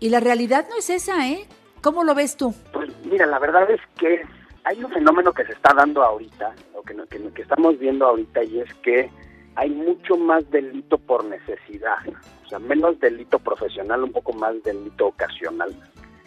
Y la realidad no es esa, ¿eh? ¿Cómo lo ves tú? Pues mira, la verdad es que hay un fenómeno que se está dando ahorita, o que, que, que estamos viendo ahorita, y es que hay mucho más delito por necesidad. O sea, menos delito profesional, un poco más delito ocasional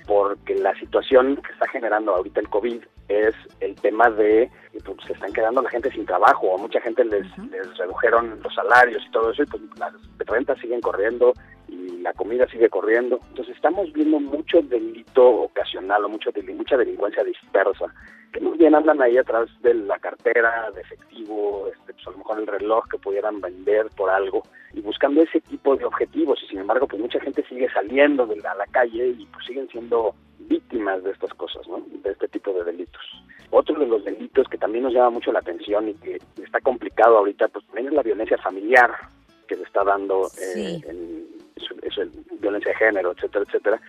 porque la situación que está generando ahorita el COVID es el tema de que pues, se están quedando la gente sin trabajo, a mucha gente les, les redujeron los salarios y todo eso, y pues las rentas siguen corriendo y la comida sigue corriendo. Entonces estamos viendo mucho delito ocasional o mucho, mucha delincuencia dispersa, que muy bien andan ahí atrás de la cartera, de efectivo, este, pues a lo mejor el reloj que pudieran vender por algo, y buscando ese tipo de objetivos, y sin embargo pues mucha gente sigue saliendo de a la calle y pues siguen siendo víctimas de estas cosas, ¿no? de este tipo de delitos. Otro de los delitos que también nos llama mucho la atención y que está complicado ahorita, pues también es la violencia familiar que se está dando eh, en, eso, es violencia de género, etcétera, etcétera.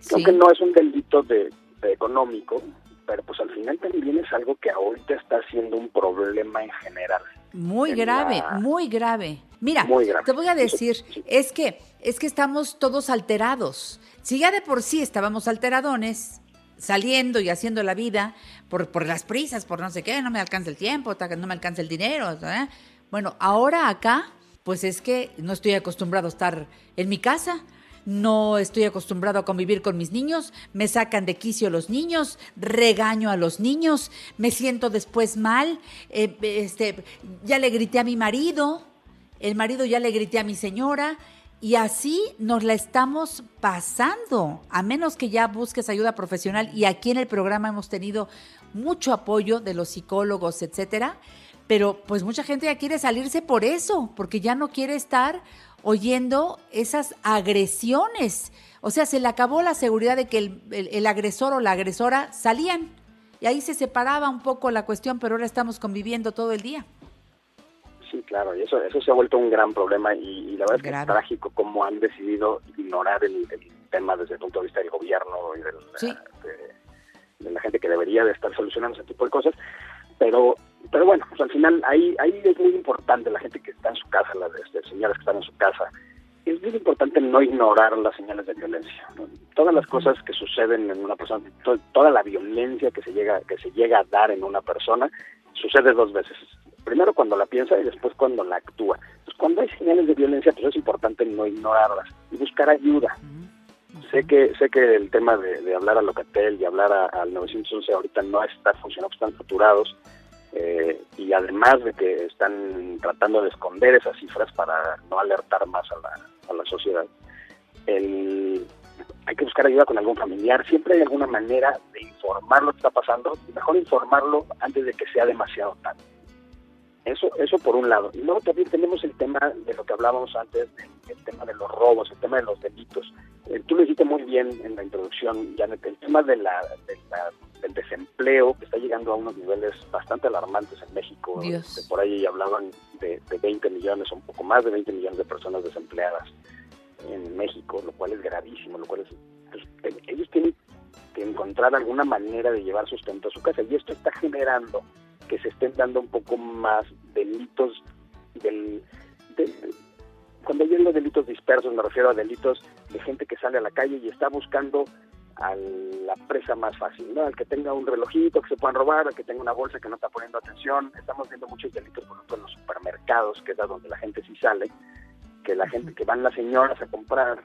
Sí. Aunque no es un delito de, de, económico, pero pues al final también es algo que ahorita está siendo un problema en general. Muy grave, la... muy grave. Mira, muy grave. te voy a decir, sí. es que es que estamos todos alterados. Si ya de por sí estábamos alteradones, saliendo y haciendo la vida por, por las prisas, por no sé qué, no me alcanza el tiempo, no me alcanza el dinero. ¿eh? Bueno, ahora acá, pues es que no estoy acostumbrado a estar en mi casa, no estoy acostumbrado a convivir con mis niños, me sacan de quicio los niños, regaño a los niños, me siento después mal, eh, este, ya le grité a mi marido, el marido ya le grité a mi señora, y así nos la estamos pasando, a menos que ya busques ayuda profesional. Y aquí en el programa hemos tenido mucho apoyo de los psicólogos, etcétera. Pero pues mucha gente ya quiere salirse por eso, porque ya no quiere estar oyendo esas agresiones. O sea, se le acabó la seguridad de que el, el, el agresor o la agresora salían. Y ahí se separaba un poco la cuestión, pero ahora estamos conviviendo todo el día. Sí, claro, y eso, eso se ha vuelto un gran problema y, y la verdad es que es trágico cómo han decidido ignorar el, el, tema desde el punto de vista del gobierno y del, sí. de, de, la gente que debería de estar solucionando ese tipo de cosas. Pero pero bueno, pues al final ahí, ahí es muy importante la gente que está en su casa, las este, señoras que están en su casa, es muy importante no ignorar las señales de violencia. ¿no? Todas las cosas que suceden en una persona, to toda la violencia que se llega que se llega a dar en una persona, sucede dos veces primero cuando la piensa y después cuando la actúa. Entonces, cuando hay señales de violencia, pues es importante no ignorarlas y buscar ayuda. Sé que sé que el tema de, de hablar a Locatel y hablar al 911 ahorita no está funcionando, están saturados eh, y además de que están tratando de esconder esas cifras para no alertar más a la, a la sociedad. El, hay que buscar ayuda con algún familiar, siempre hay alguna manera de informar lo que está pasando, mejor informarlo antes de que sea demasiado tarde. Eso, eso por un lado. Y luego también tenemos el tema de lo que hablábamos antes, el, el tema de los robos, el tema de los delitos. Eh, tú lo dijiste muy bien en la introducción, Janet, el tema de la, de la, del desempleo que está llegando a unos niveles bastante alarmantes en México. Dios. Por ahí hablaban de, de 20 millones, un poco más de 20 millones de personas desempleadas en México, lo cual es gravísimo, lo cual es... Pues, ellos tienen que encontrar alguna manera de llevar sustento a su casa y esto está generando que se estén dando un poco más delitos del, del, cuando yo digo delitos dispersos me refiero a delitos de gente que sale a la calle y está buscando a la presa más fácil, ¿no? Al que tenga un relojito que se puedan robar, al que tenga una bolsa que no está poniendo atención. Estamos viendo muchos delitos, por ejemplo, en los supermercados, que es donde la gente sí sale, que la gente que van las señoras a comprar,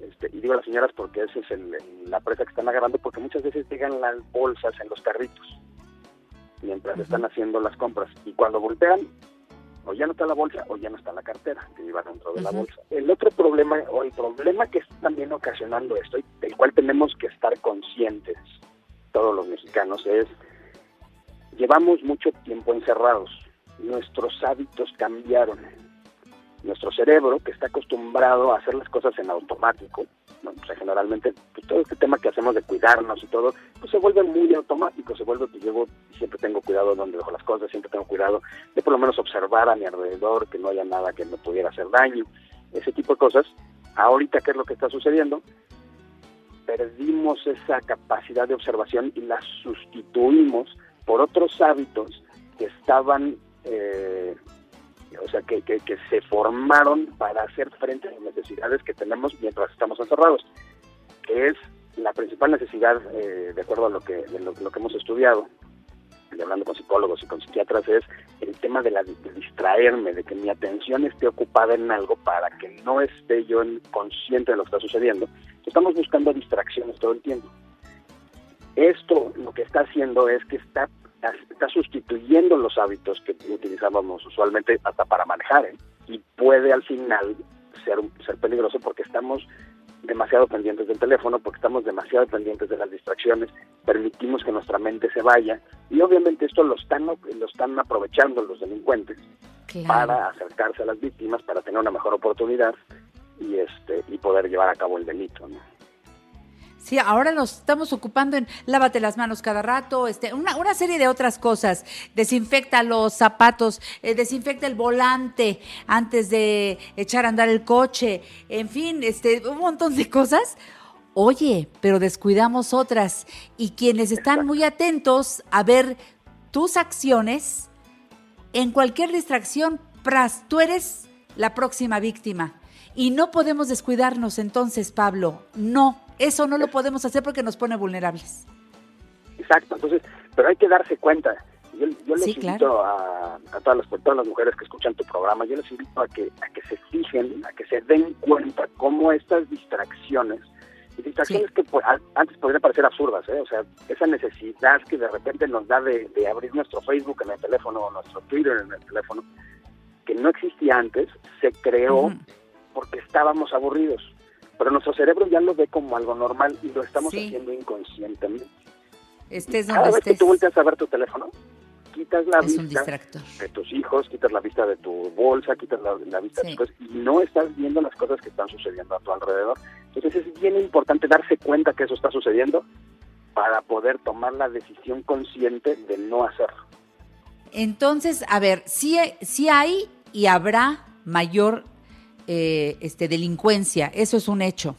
este, y digo las señoras porque esa es el, la presa que están agarrando, porque muchas veces llegan las bolsas en los carritos mientras están haciendo las compras. Y cuando voltean, o ya no está la bolsa o ya no está la cartera que iba dentro de uh -huh. la bolsa. El otro problema, o el problema que está también ocasionando esto, y del cual tenemos que estar conscientes todos los mexicanos, es llevamos mucho tiempo encerrados, nuestros hábitos cambiaron. Nuestro cerebro, que está acostumbrado a hacer las cosas en automático, o sea, generalmente pues, todo este tema que hacemos de cuidarnos y todo, pues se vuelve muy automático, se vuelve, pues llevo, siempre tengo cuidado donde dejo las cosas, siempre tengo cuidado de por lo menos observar a mi alrededor, que no haya nada que me pudiera hacer daño, ese tipo de cosas. Ahorita, ¿qué es lo que está sucediendo? perdimos esa capacidad de observación y la sustituimos por otros hábitos que estaban, eh, o sea, que, que, se formaron para hacer frente a las necesidades que tenemos mientras estamos encerrados, que es la principal necesidad, eh, de acuerdo a lo que, lo, que hemos estudiado, y hablando con psicólogos y con psiquiatras, es el tema de, la, de distraerme, de que mi atención esté ocupada en algo para que no esté yo en- consciente de lo que está sucediendo. Estamos buscando distracciones todo el tiempo. Esto lo que está haciendo es que está, está sustituyendo los hábitos que utilizábamos usualmente hasta para manejar ¿eh? y puede al final ser, peligroso porque estamos demasiado pendientes del teléfono, porque estamos demasiado pendientes de las distracciones, permitimos que nuestra mente se vaya y obviamente esto lo están, lo están aprovechando los delincuentes para acercarse a las víctimas, para tener una mejor oportunidad y este y poder llevar a cabo el delito. ¿no? Sí, ahora nos estamos ocupando en lávate las manos cada rato, este, una, una serie de otras cosas. Desinfecta los zapatos, eh, desinfecta el volante antes de echar a andar el coche, en fin, este, un montón de cosas. Oye, pero descuidamos otras y quienes están muy atentos a ver tus acciones, en cualquier distracción, pras, tú eres la próxima víctima. Y no podemos descuidarnos entonces, Pablo. No, eso no lo podemos hacer porque nos pone vulnerables. Exacto, entonces, pero hay que darse cuenta. Yo, yo les Sí, invito claro. a, a todas, las, todas las mujeres que escuchan tu programa, yo les invito a que, a que se fijen, a que se den cuenta cómo estas distracciones, distracciones que pues, antes podrían parecer absurdas, ¿eh? o sea, esa necesidad que de repente nos da de, de abrir nuestro Facebook en el teléfono o nuestro Twitter en el teléfono, que no existía antes, se creó porque estábamos aburridos. Pero nuestro cerebro ya lo ve como algo normal y lo estamos Sí. haciendo inconscientemente. Estés Cada donde vez que estés. tú volteas a ver tu teléfono, quitas la Es vista de tus hijos, quitas la vista de tu bolsa, quitas la, la vista de tus cosas y no estás viendo las cosas que están sucediendo a tu alrededor. Entonces es bien importante darse cuenta que eso está sucediendo para poder tomar la decisión consciente de no hacerlo. Entonces, a ver, sí, sí hay y habrá mayor eh, este, delincuencia, eso es un hecho.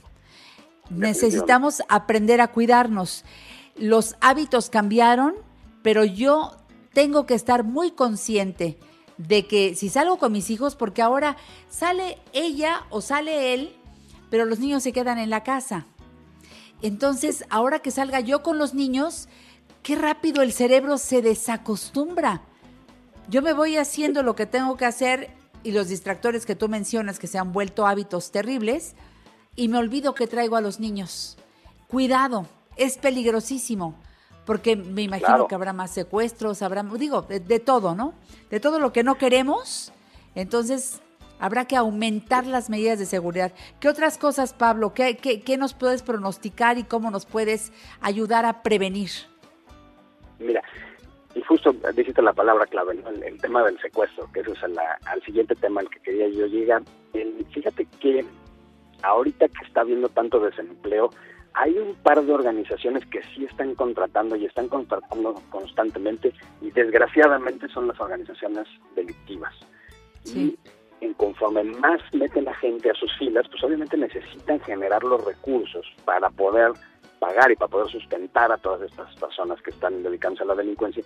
Necesitamos aprender a cuidarnos. Los hábitos cambiaron, pero yo tengo que estar muy consciente de que si salgo con mis hijos, porque ahora sale ella o sale él, pero los niños se quedan en la casa. Entonces, ahora que salga yo con los niños, qué rápido el cerebro se desacostumbra. Yo me voy haciendo lo que tengo que hacer y los distractores que tú mencionas que se han vuelto hábitos terribles y me olvido que traigo a los niños. Cuidado, es peligrosísimo porque me imagino Claro. que habrá más secuestros, habrá, digo, de, de todo, ¿no? De todo lo que no queremos. Entonces, habrá que aumentar las medidas de seguridad. ¿Qué otras cosas, Pablo? ¿Qué, qué, qué nos puedes pronosticar y cómo nos puedes ayudar a prevenir? Mira, y justo dijiste la palabra clave, ¿no? el, el tema del secuestro, que eso es la- al siguiente tema al que quería yo llegar. El- fíjate que ahorita que está habiendo tanto desempleo, hay un par de organizaciones que sí están contratando y están contratando constantemente y desgraciadamente son las organizaciones delictivas. Y en conforme más meten la gente a sus filas, pues obviamente necesitan generar los recursos para poder pagar y para poder sustentar a todas estas personas que están dedicándose a la delincuencia.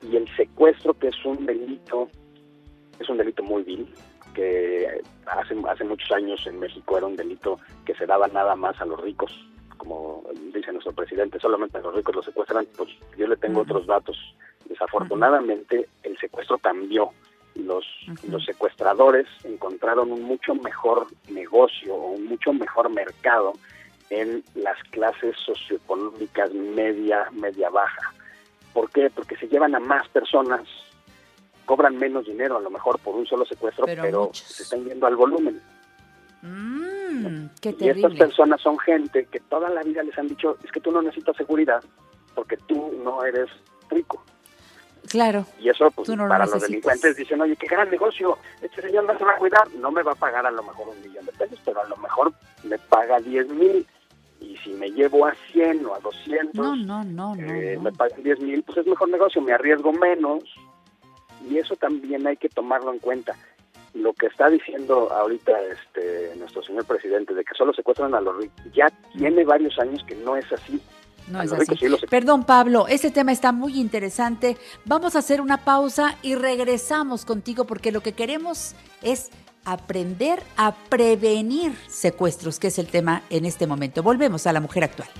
Y el secuestro, que es un delito, es un delito muy vil, que hace, hace muchos años en México era un delito que se daba nada más a los ricos, como dice nuestro presidente, solamente a los ricos los secuestran, pues yo le tengo otros datos. Desafortunadamente el secuestro cambió. Los, los secuestradores encontraron un mucho mejor negocio o un mucho mejor mercado en las clases socioeconómicas media, media baja. ¿Por qué? Porque se llevan a más personas, cobran menos dinero a lo mejor por un solo secuestro, Pero pero, se están yendo al volumen. Mm, qué Y estas personas son gente que toda la vida les han dicho, es que tú no necesitas seguridad porque tú no eres rico. Claro. Y eso, pues, lo para los delincuentes dicen, oye, qué gran negocio, este señor no se va a cuidar, no me va a pagar a lo mejor un millón de pesos, pero a lo mejor me paga 10 mil. Y si me llevo a 100 o a 200, No, no, no, no. eh, me pagan 10 mil, pues es mejor negocio, me arriesgo menos. Y eso también hay que tomarlo en cuenta. lo que está diciendo ahorita este nuestro señor presidente de que solo secuestran a los ricos, ya tiene varios años que no es así. No es así. Perdón, Pablo, ese tema está muy interesante. Vamos a hacer una pausa y regresamos contigo porque lo que queremos es aprender a prevenir secuestros, que es el tema en este momento. Volvemos a la mujer actual.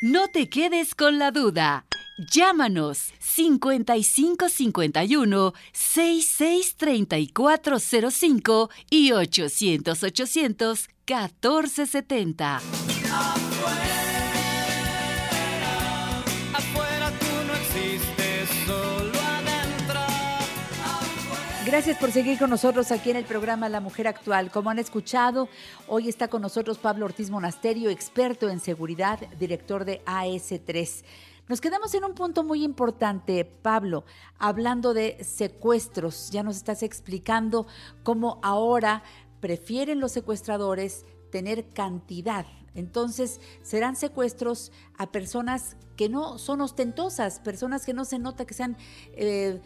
No te quedes con la duda. Llámanos 5551 663405 y 800 800 1470. Gracias por seguir con nosotros aquí en el programa La Mujer Actual. Como han escuchado, hoy está con nosotros Pablo Ortiz Monasterio, experto en seguridad, director de AS3. Nos quedamos en un punto muy importante, Pablo, hablando de secuestros. Ya nos estás explicando cómo ahora prefieren los secuestradores tener cantidad. Entonces, serán secuestros a personas que no son ostentosas, personas que no se nota que sean eh,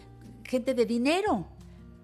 gente de dinero.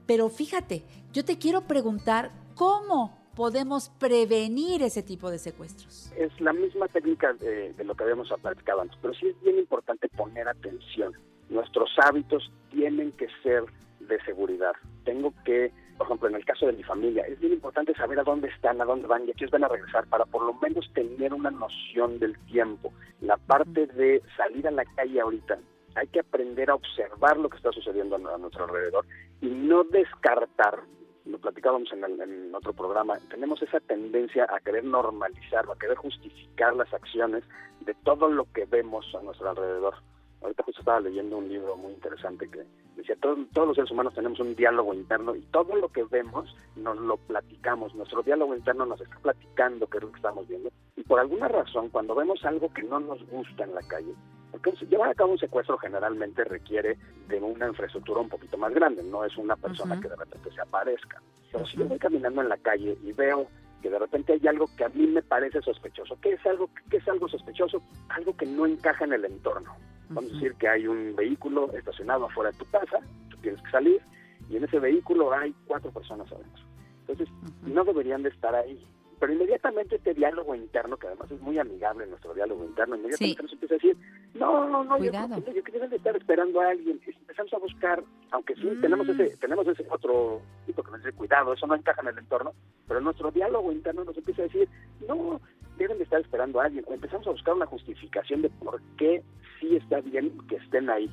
Pero fíjate, yo te quiero preguntar cómo podemos prevenir ese tipo de secuestros. Es la misma técnica de, de lo que habíamos platicado antes, pero sí es bien importante poner atención. Nuestros hábitos tienen que ser de seguridad. Tengo que, por ejemplo, en el caso de mi familia, es bien importante saber a dónde están, a dónde van y a qué van a regresar para por lo menos tener una noción del tiempo. La parte de salir a la calle ahorita, hay que aprender a observar lo que está sucediendo a, nuestro alrededor y no descartar lo platicábamos en, el- en otro programa, tenemos esa tendencia a querer normalizar, a querer justificar las acciones de todo lo que vemos a nuestro alrededor. Ahorita justo estaba leyendo un libro muy interesante que decía, "Todos- todos los seres humanos tenemos un diálogo interno y todo lo que vemos nos lo platicamos, nuestro diálogo interno nos está platicando qué es lo que estamos viendo y por alguna razón cuando vemos algo que no nos gusta en la calle, porque llevar a cabo un secuestro generalmente requiere de una infraestructura un poquito más grande, no es una persona que de repente se aparezca. Pero si yo voy caminando en la calle y veo que de repente hay algo que a mí me parece sospechoso, ¿qué es algo, qué es algo sospechoso? Algo que no encaja en el entorno. Vamos a decir que hay un vehículo estacionado afuera de tu casa, tú tienes que salir y en ese vehículo hay cuatro personas adentro. Entonces, no deberían de estar ahí. Pero inmediatamente este diálogo interno, que además es muy amigable nuestro diálogo interno, inmediatamente Sí. nos empieza a decir, no, no, no, yo creo que, yo creo que deben de estar esperando a alguien. Empezamos a buscar, aunque sí tenemos ese tenemos ese otro tipo que nos dice, cuidado, eso no encaja en el entorno, pero nuestro diálogo interno nos empieza a decir, no, deben de estar esperando a alguien. O empezamos a buscar una justificación de por qué sí está bien que estén ahí.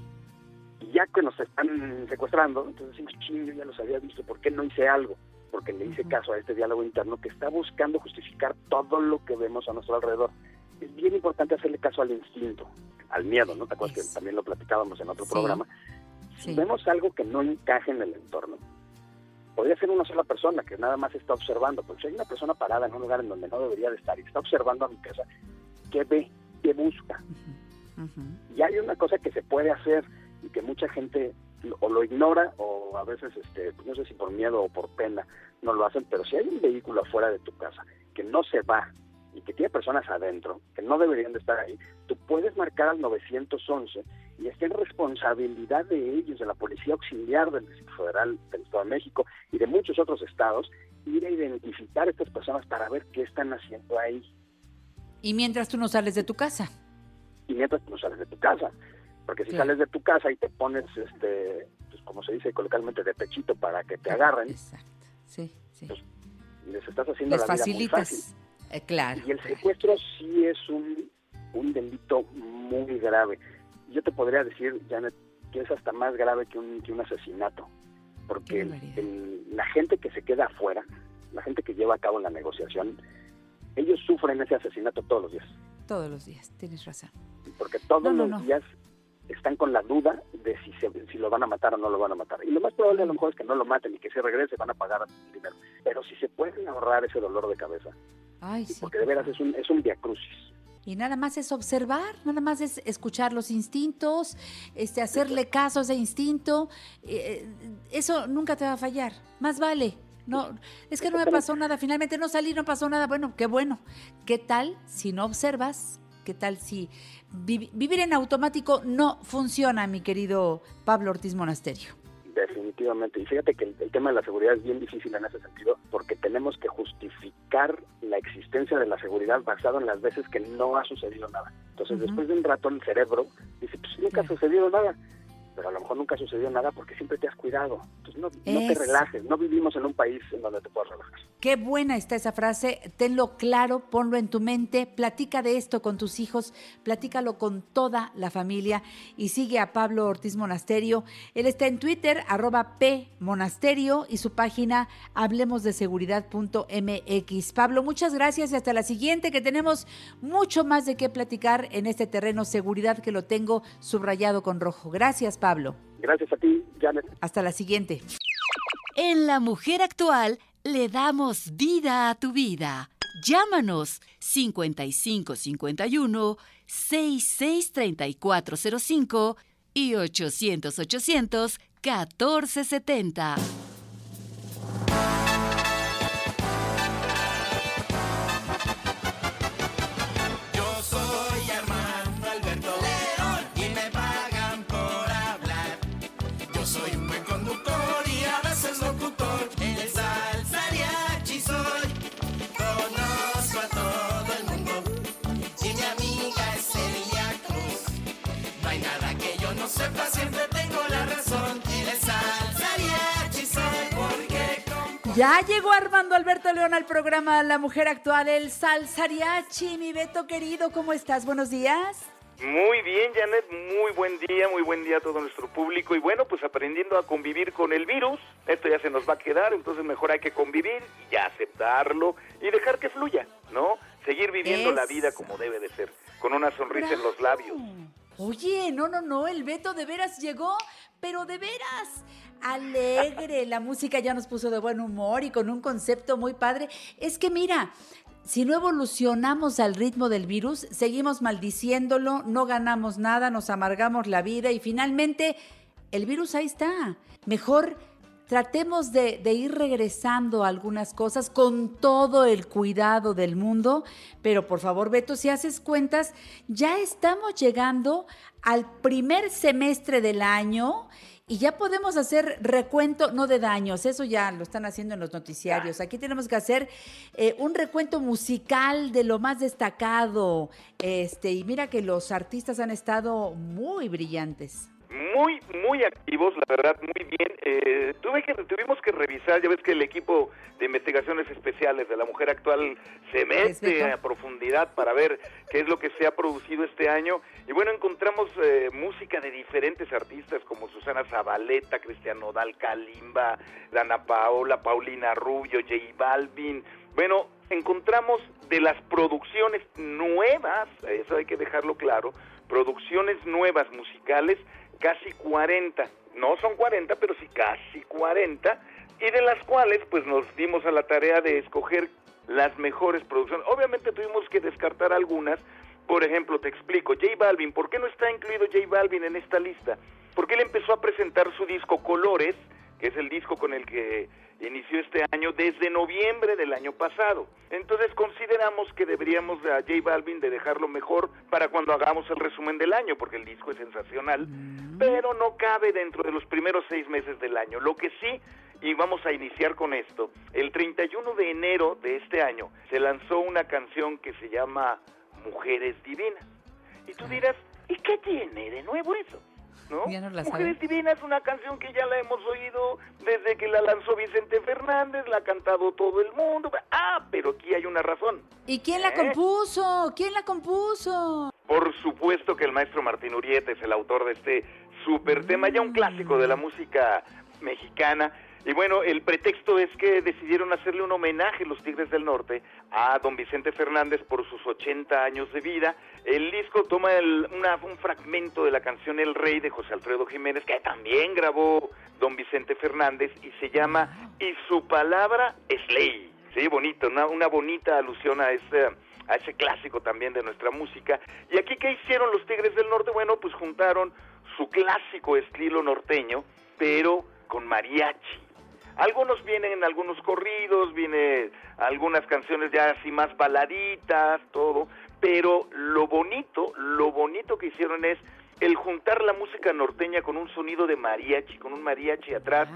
Y ya que nos están secuestrando, entonces decimos, ching, yo ya los había visto, ¿por qué no hice algo? Porque le hice caso a este diálogo interno que está buscando justificar todo lo que vemos a nuestro alrededor. Es bien importante hacerle caso al instinto, al miedo, ¿no? ¿Te acuerdas que también lo platicábamos en otro Sí. programa? Si vemos algo que no encaja en el entorno, podría ser una sola persona que nada más está observando, porque si hay una persona parada en un lugar en donde no debería de estar y está observando a mi casa, ¿qué ve? ¿Qué busca? Y hay una cosa que se puede hacer y que mucha gente o lo ignora o a veces, este, no sé si por miedo o por pena no lo hacen, pero si hay un vehículo afuera de tu casa que no se va y que tiene personas adentro que no deberían de estar ahí, tú puedes marcar al 911 y está en responsabilidad de ellos, de la Policía Auxiliar del Distrito Federal del Estado de México y de muchos otros estados, ir a identificar a estas personas para ver qué están haciendo ahí. Y mientras tú no sales de tu casa. y mientras tú no sales de tu casa. Porque si Claro. sales de tu casa y te pones, este, pues como se dice coloquialmente, de pechito para que te agarren, Sí, sí. pues les estás haciendo Les la vida muy facilitas. fácil. Eh, claro. Y el secuestro sí es un, un delito muy grave. Yo te podría decir, Janet, que es hasta más grave que un, que un asesinato. Porque el- el- la gente que se queda afuera, la gente que lleva a cabo la negociación, ellos sufren ese asesinato todos los días. Todos los días, tienes razón. porque todos No, no, los no. días están con la duda de si, se, si lo van a matar o no lo van a matar. Y lo más probable a lo mejor es que no lo maten y que se regrese, van a pagar el dinero. Pero si se pueden ahorrar ese dolor de cabeza, Ay, sí. porque de veras es un, es un viacrucis. Y nada más es observar, nada más es escuchar los instintos, este, hacerle caso a ese instinto. eh, eso nunca te va a fallar. Más vale. No, es que no me pasó nada. Finalmente no salí, no pasó nada. Bueno, qué bueno. ¿Qué tal si no observas ¿Qué tal si vi- vivir en automático no funciona, mi querido Pablo Ortiz Monasterio? Definitivamente. Y fíjate que el, el tema de la seguridad es bien difícil en ese sentido porque tenemos que justificar la existencia de la seguridad basado en las veces que no ha sucedido nada. Entonces, después de un rato, el cerebro dice, pues nunca ha sucedido nada. Pero a lo mejor nunca ha sucedido nada porque siempre te has cuidado. Entonces, no, no te relajes. No vivimos en un país en donde te puedas relajar. Qué buena está esa frase, tenlo claro, ponlo en tu mente, platica de esto con tus hijos, platícalo con toda la familia y sigue a Pablo Ortiz Monasterio. Él está en Twitter, arroba P Monasterio y su página hablemosdeseguridad.mx. Pablo, muchas gracias y hasta la siguiente que tenemos mucho más de qué platicar en este terreno seguridad que lo tengo subrayado con rojo. Gracias, Pablo. Gracias a ti, Janet. Hasta la siguiente. En La Mujer Actual le damos vida a tu vida. Llámanos 5551 663405 y 800 800 1470. No sepa, siempre tengo la razón. El salsariachi soy porque con Ya llegó Armando Alberto León al programa La Mujer Actual, el Salsariachi. Mi Beto querido, ¿cómo estás? Buenos días. Muy bien, Janet, muy buen día, muy buen día a todo nuestro público. Y bueno, pues aprendiendo a convivir con el virus, esto ya se nos va a quedar, entonces mejor hay que convivir y ya aceptarlo y dejar que fluya, ¿no? Seguir viviendo la vida como debe de ser, con una sonrisa en los labios. Oye, no, no, no, el Beto de veras llegó, pero de veras alegre. La música ya nos puso de buen humor y con un concepto muy padre. Es que mira, si no evolucionamos al ritmo del virus, seguimos maldiciéndolo, no ganamos nada, nos amargamos la vida y finalmente el virus ahí está. Mejor tratemos de, ir regresando a algunas cosas con todo el cuidado del mundo, pero por favor, Beto, si haces cuentas, ya estamos llegando al primer semestre del año y ya podemos hacer recuento, no de daños, eso ya lo están haciendo en los noticiarios. Aquí tenemos que hacer eh, un recuento musical de lo más destacado. Este, y mira que los artistas han estado muy brillantes. Muy, muy activos, la verdad, muy bien. Eh, tuve que, tuvimos que revisar, ya ves que el equipo de investigaciones especiales de la mujer actual se mete a profundidad para ver qué es lo que se ha producido este año. Y bueno, encontramos eh, música de diferentes artistas como Susana Zabaleta, Cristian Nodal, Kalimba, Dana Paola, Paulina Rubio, J Balvin. Bueno, encontramos de las producciones nuevas, eso hay que dejarlo claro, producciones nuevas musicales, casi 40. No son 40, pero sí casi 40. Y de las cuales pues nos dimos a la tarea de escoger las mejores producciones. Obviamente tuvimos que descartar algunas. Por ejemplo, te explico, J Balvin, ¿por qué no está incluido J Balvin en esta lista? Porque él empezó a presentar su disco Colores, que es el disco con el que inició este año desde noviembre del año pasado. Entonces consideramos que deberíamos a J Balvin de dejarlo mejor para cuando hagamos el resumen del año, porque el disco es sensacional, pero no cabe dentro de los primeros seis meses del año. Lo que sí, y vamos a iniciar con esto, el 31 de enero de este año se lanzó una canción que se llama Mujeres Divinas. Y tú dirás, ¿y qué tiene de nuevo eso? ¿No? Ya no la Mujeres. Divinas, una canción que ya la hemos oído desde que la lanzó Vicente Fernández, la ha cantado todo el mundo. Ah, pero aquí hay una razón. ¿Y quién la ¿Eh? compuso? ¿Quién la compuso? Por supuesto que el maestro Martín Urieta es el autor de este super tema, ya un clásico de la música mexicana. Y bueno, el pretexto es que decidieron hacerle un homenaje los Tigres del Norte a don Vicente Fernández por sus 80 años de vida. El disco toma el- una- un fragmento de la canción El Rey de José Alfredo Jiménez, que también grabó don Vicente Fernández, y se llama Y su palabra es ley. Sí, bonito, una, una bonita alusión a ese, a ese clásico también de nuestra música. Y aquí, ¿qué hicieron los Tigres del Norte? Bueno, pues juntaron su clásico estilo norteño, pero con mariachi. Algunos vienen en algunos corridos, viene algunas canciones ya así más baladitas, todo, pero lo bonito, lo bonito que hicieron es el juntar la música norteña con un sonido de mariachi, con un mariachi atrás,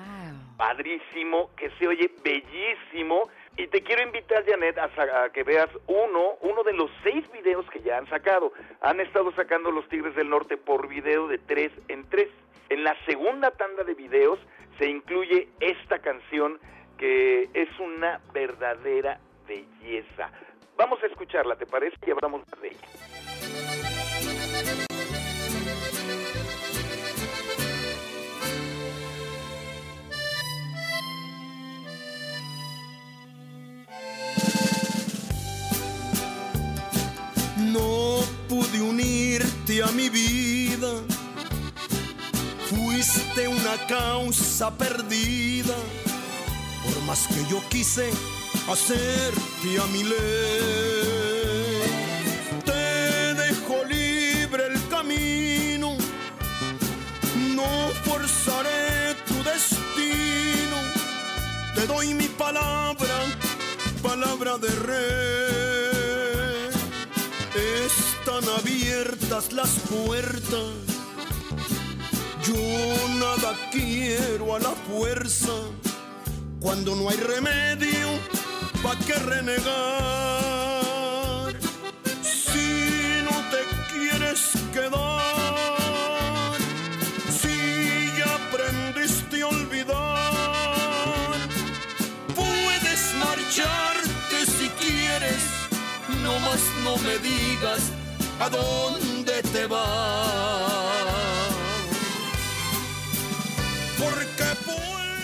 padrísimo, que se oye bellísimo. Y te quiero invitar, Janet, a, a que veas uno, uno de los seis videos que ya han sacado. Han estado sacando los Tigres del Norte por video de tres en tres. En la segunda tanda de videos se incluye esta canción que es una verdadera belleza. Vamos a escucharla, ¿te parece? Y hablamos más de ella. No pude unirte a mi vida. Fuiste una causa perdida. Por más que yo quise hacerte a mi ley. Te dejo libre el camino. No forzaré tu destino. Te doy mi palabra, palabra de rey. Están abiertas las puertas. Yo nada quiero a la fuerza. Cuando no hay remedio, ¿pa' qué renegar? Si no te quieres quedar, si ya aprendiste a olvidar, puedes marcharte si quieres, no más no me digas a dónde te vas.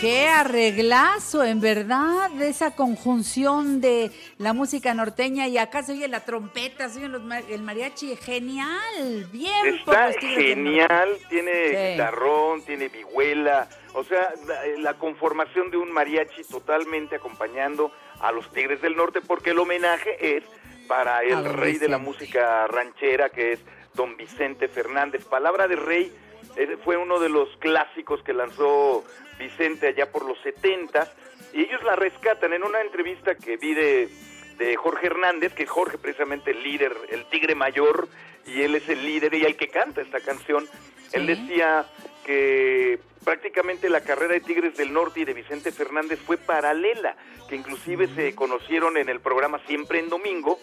Qué arreglazo, en verdad, de esa conjunción de la música norteña y acá se oye la trompeta, se oye los el mariachi, genial, bien Está genial, tiene Sí. guitarrón, tiene vihuela, o sea, la, la conformación de un mariachi totalmente acompañando a los Tigres del Norte, porque el homenaje es para el rey de la música ranchera, que es don Vicente Fernández. Palabra de Rey eh, fue uno de los clásicos que lanzó Vicente allá por los 70 y ellos la rescatan en una entrevista que vi de, de Jorge Hernández, que Jorge precisamente el líder, el tigre mayor, y él es el líder y el que canta esta canción. Él decía que prácticamente la carrera de Tigres del Norte y de Vicente Fernández fue paralela, que inclusive se conocieron en el programa Siempre en Domingo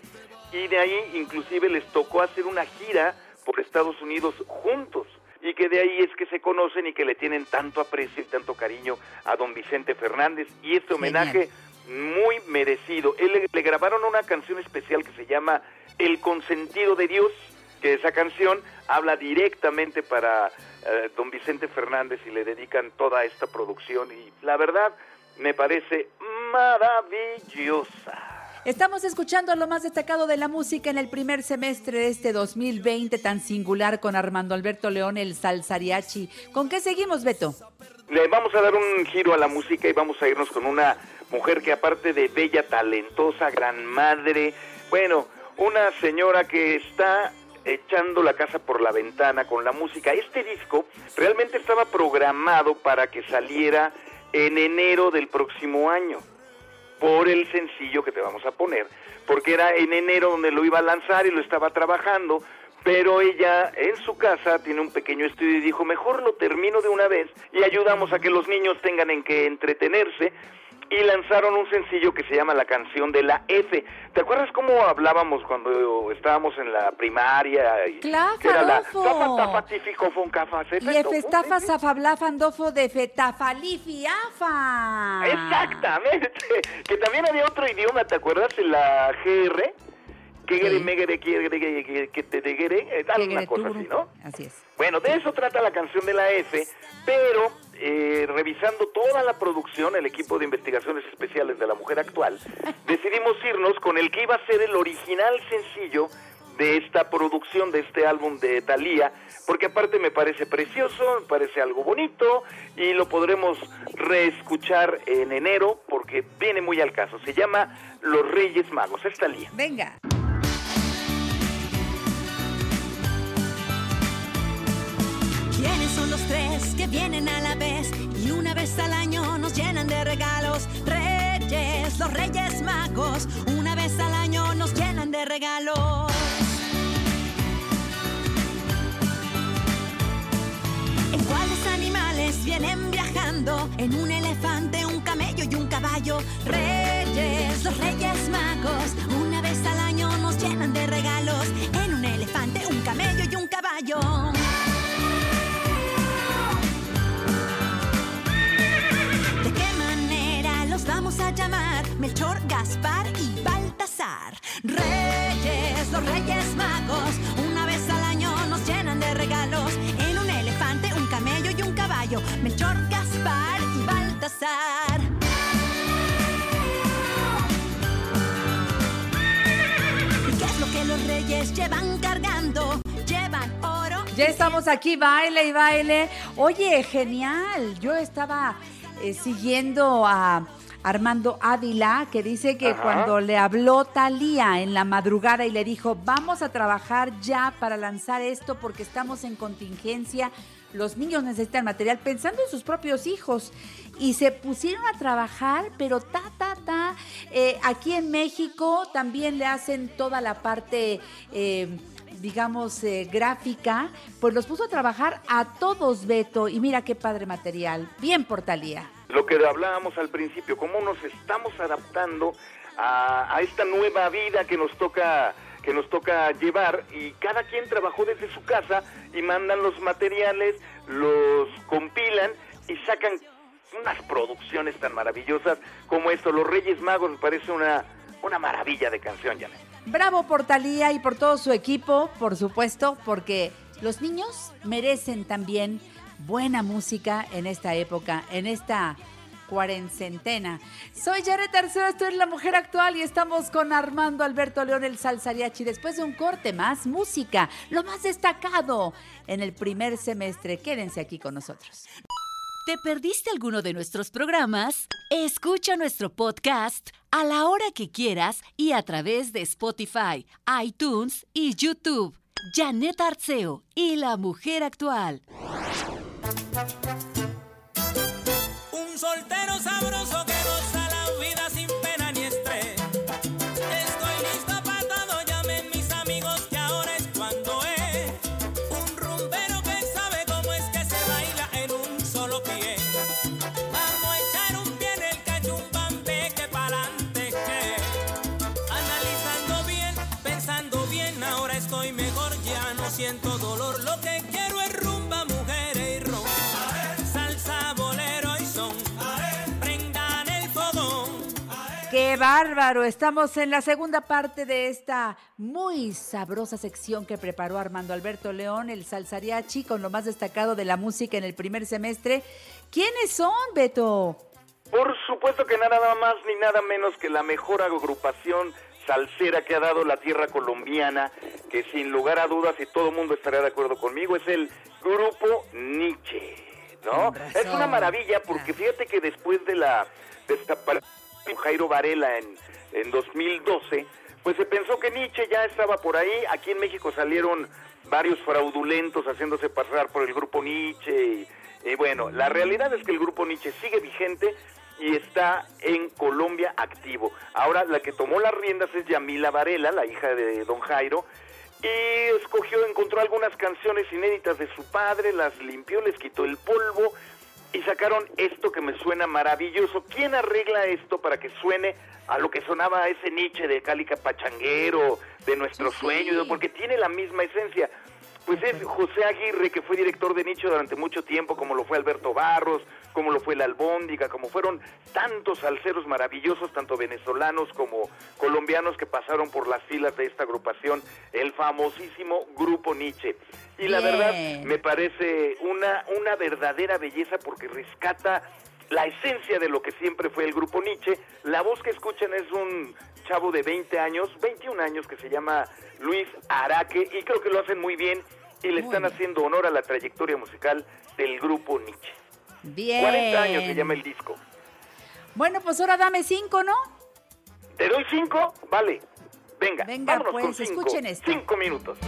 y de ahí inclusive les tocó hacer una gira por Estados Unidos juntos y que de ahí es que se conocen y que le tienen tanto aprecio y tanto cariño a don Vicente Fernández y este homenaje muy merecido. Él le, le grabaron una canción especial que se llama El consentido de Dios, que esa canción habla directamente para eh, don Vicente Fernández y le dedican toda esta producción y la verdad me parece maravillosa. Estamos escuchando lo más destacado de la música en el primer semestre de este 2020 tan singular con Armando Alberto León, el salsariachi. ¿Con qué seguimos, Beto? Le vamos a dar un giro a la música y vamos a irnos con una mujer que aparte de bella, talentosa, gran madre, bueno, una señora que está echando la casa por la ventana con la música. Este disco realmente estaba programado para que saliera en enero del próximo año por el sencillo que te vamos a poner, porque era en enero donde lo iba a lanzar y lo estaba trabajando, pero ella en su casa tiene un pequeño estudio y dijo, mejor lo termino de una vez y ayudamos a que los niños tengan en que entretenerse. Y lanzaron un sencillo que se llama La canción de la F. ¿Te acuerdas cómo hablábamos cuando estábamos en la primaria? Y Claro, que era la tafa, tafa, tifico, fon, cafa, Y tofu, festafa safabláfandofo de fetafalifiafa. Exactamente. Que también había otro idioma, ¿te acuerdas? La GR. Que gere, megere, que- te degere, eh, tal, una cosa así, ¿no? Así es. Bueno, de eso trata la canción de la F, pero eh, revisando toda la producción, el equipo de investigaciones especiales de la mujer actual, decidimos irnos con el que iba a ser el original sencillo de esta producción, de este álbum de Thalía, porque aparte me parece precioso, me parece algo bonito y lo podremos reescuchar en enero porque viene muy al caso. Se llama Los Reyes Magos, es Thalía. Venga. ¿Quiénes son los tres que vienen a la vez y una vez al año nos llenan de regalos? Reyes, los reyes magos, una vez al año nos llenan de regalos. ¿En cuáles animales vienen viajando? En un elefante, un camello y un caballo. Reyes, los reyes magos, una vez al año nos llenan de regalos. En un elefante, un camello y un caballo. Llamar? Melchor, Gaspar y Baltasar. Reyes, los reyes magos, una vez al año nos llenan de regalos en un elefante, un camello y un caballo. Melchor, Gaspar y Baltasar. ¿Y qué es lo que los reyes llevan cargando? Llevan oro. Ya estamos aquí, baile y baile. Oye, genial. Yo estaba eh, siguiendo a Armando Ávila, que dice que Ajá. cuando le habló Talía en la madrugada y le dijo, vamos a trabajar ya para lanzar esto porque estamos en contingencia, los niños necesitan material, pensando en sus propios hijos. Y se pusieron a trabajar, pero ta, ta, ta. Eh, aquí en México también le hacen toda la parte... eh, digamos, eh, gráfica, pues los puso a trabajar a todos, Beto, y mira qué padre material. Bien por Talía. Lo que hablábamos al principio, cómo nos estamos adaptando a, esta nueva vida que nos toca que nos toca llevar y cada quien trabajó desde su casa y mandan los materiales, los compilan y sacan unas producciones tan maravillosas como esto. Los Reyes Magos me parece una, una maravilla de canción, Janet. Bravo por Talía y por todo su equipo, por supuesto, porque los niños merecen también buena música en esta época, en esta cuarencentena. Soy Jared Arceo, esto es La Mujer Actual y estamos con Armando Alberto León, el Salsariachi. Después de un corte, más música, lo más destacado en el primer semestre. Quédense aquí con nosotros. ¿Te perdiste alguno de nuestros programas? Escucha nuestro podcast a la hora que quieras y a través de Spotify, iTunes y YouTube. Janet Arceo y la mujer actual. Un soltero sabroso bárbaro! Estamos en la segunda parte de esta muy sabrosa sección que preparó Armando Alberto León, el Salsariachi, con lo más destacado de la música en el primer semestre. ¿Quiénes son, Beto? Por supuesto que nada más ni nada menos que la mejor agrupación salsera que ha dado la tierra colombiana, que sin lugar a dudas, y todo el mundo estará de acuerdo conmigo, es el grupo Nietzsche, ¿no? Es una maravilla porque fíjate que después de la desaparición Jairo Varela en, en 2012, pues se pensó que Nietzsche ya estaba por ahí. Aquí en México salieron varios fraudulentos haciéndose pasar por el grupo Nietzsche. Y, y bueno, la realidad es que el grupo Nietzsche sigue vigente y está en Colombia activo. Ahora la que tomó las riendas es Yamila Varela, la hija de don Jairo, y escogió, encontró algunas canciones inéditas de su padre, las limpió, les quitó el polvo y sacaron esto que me suena maravilloso. ¿Quién arregla esto para que suene a lo que sonaba ese Nietzsche de Cálica Pachanguero, de nuestro sueño? Porque tiene la misma esencia. Pues es José Aguirre, que fue director de Nicho durante mucho tiempo, como lo fue Alberto Barros, como lo fue la Albóndiga, como fueron tantos salseros maravillosos, tanto venezolanos como colombianos que pasaron por las filas de esta agrupación, el famosísimo Grupo Nietzsche. Y la Bien. verdad me parece una, una verdadera belleza porque rescata la esencia de lo que siempre fue el grupo Nietzsche. La voz que escuchan es un chavo de 20 años, 21 años, que se llama Luis Araque, y creo que lo hacen muy bien y le están haciendo honor a la trayectoria musical del grupo Nietzsche. Bien. 40 años se llama el disco. Bueno, pues ahora dame cinco, ¿no? ¿Te doy cinco? Vale. Venga, Venga, vámonos pues, con cinco. escuchen esto. Cinco minutos.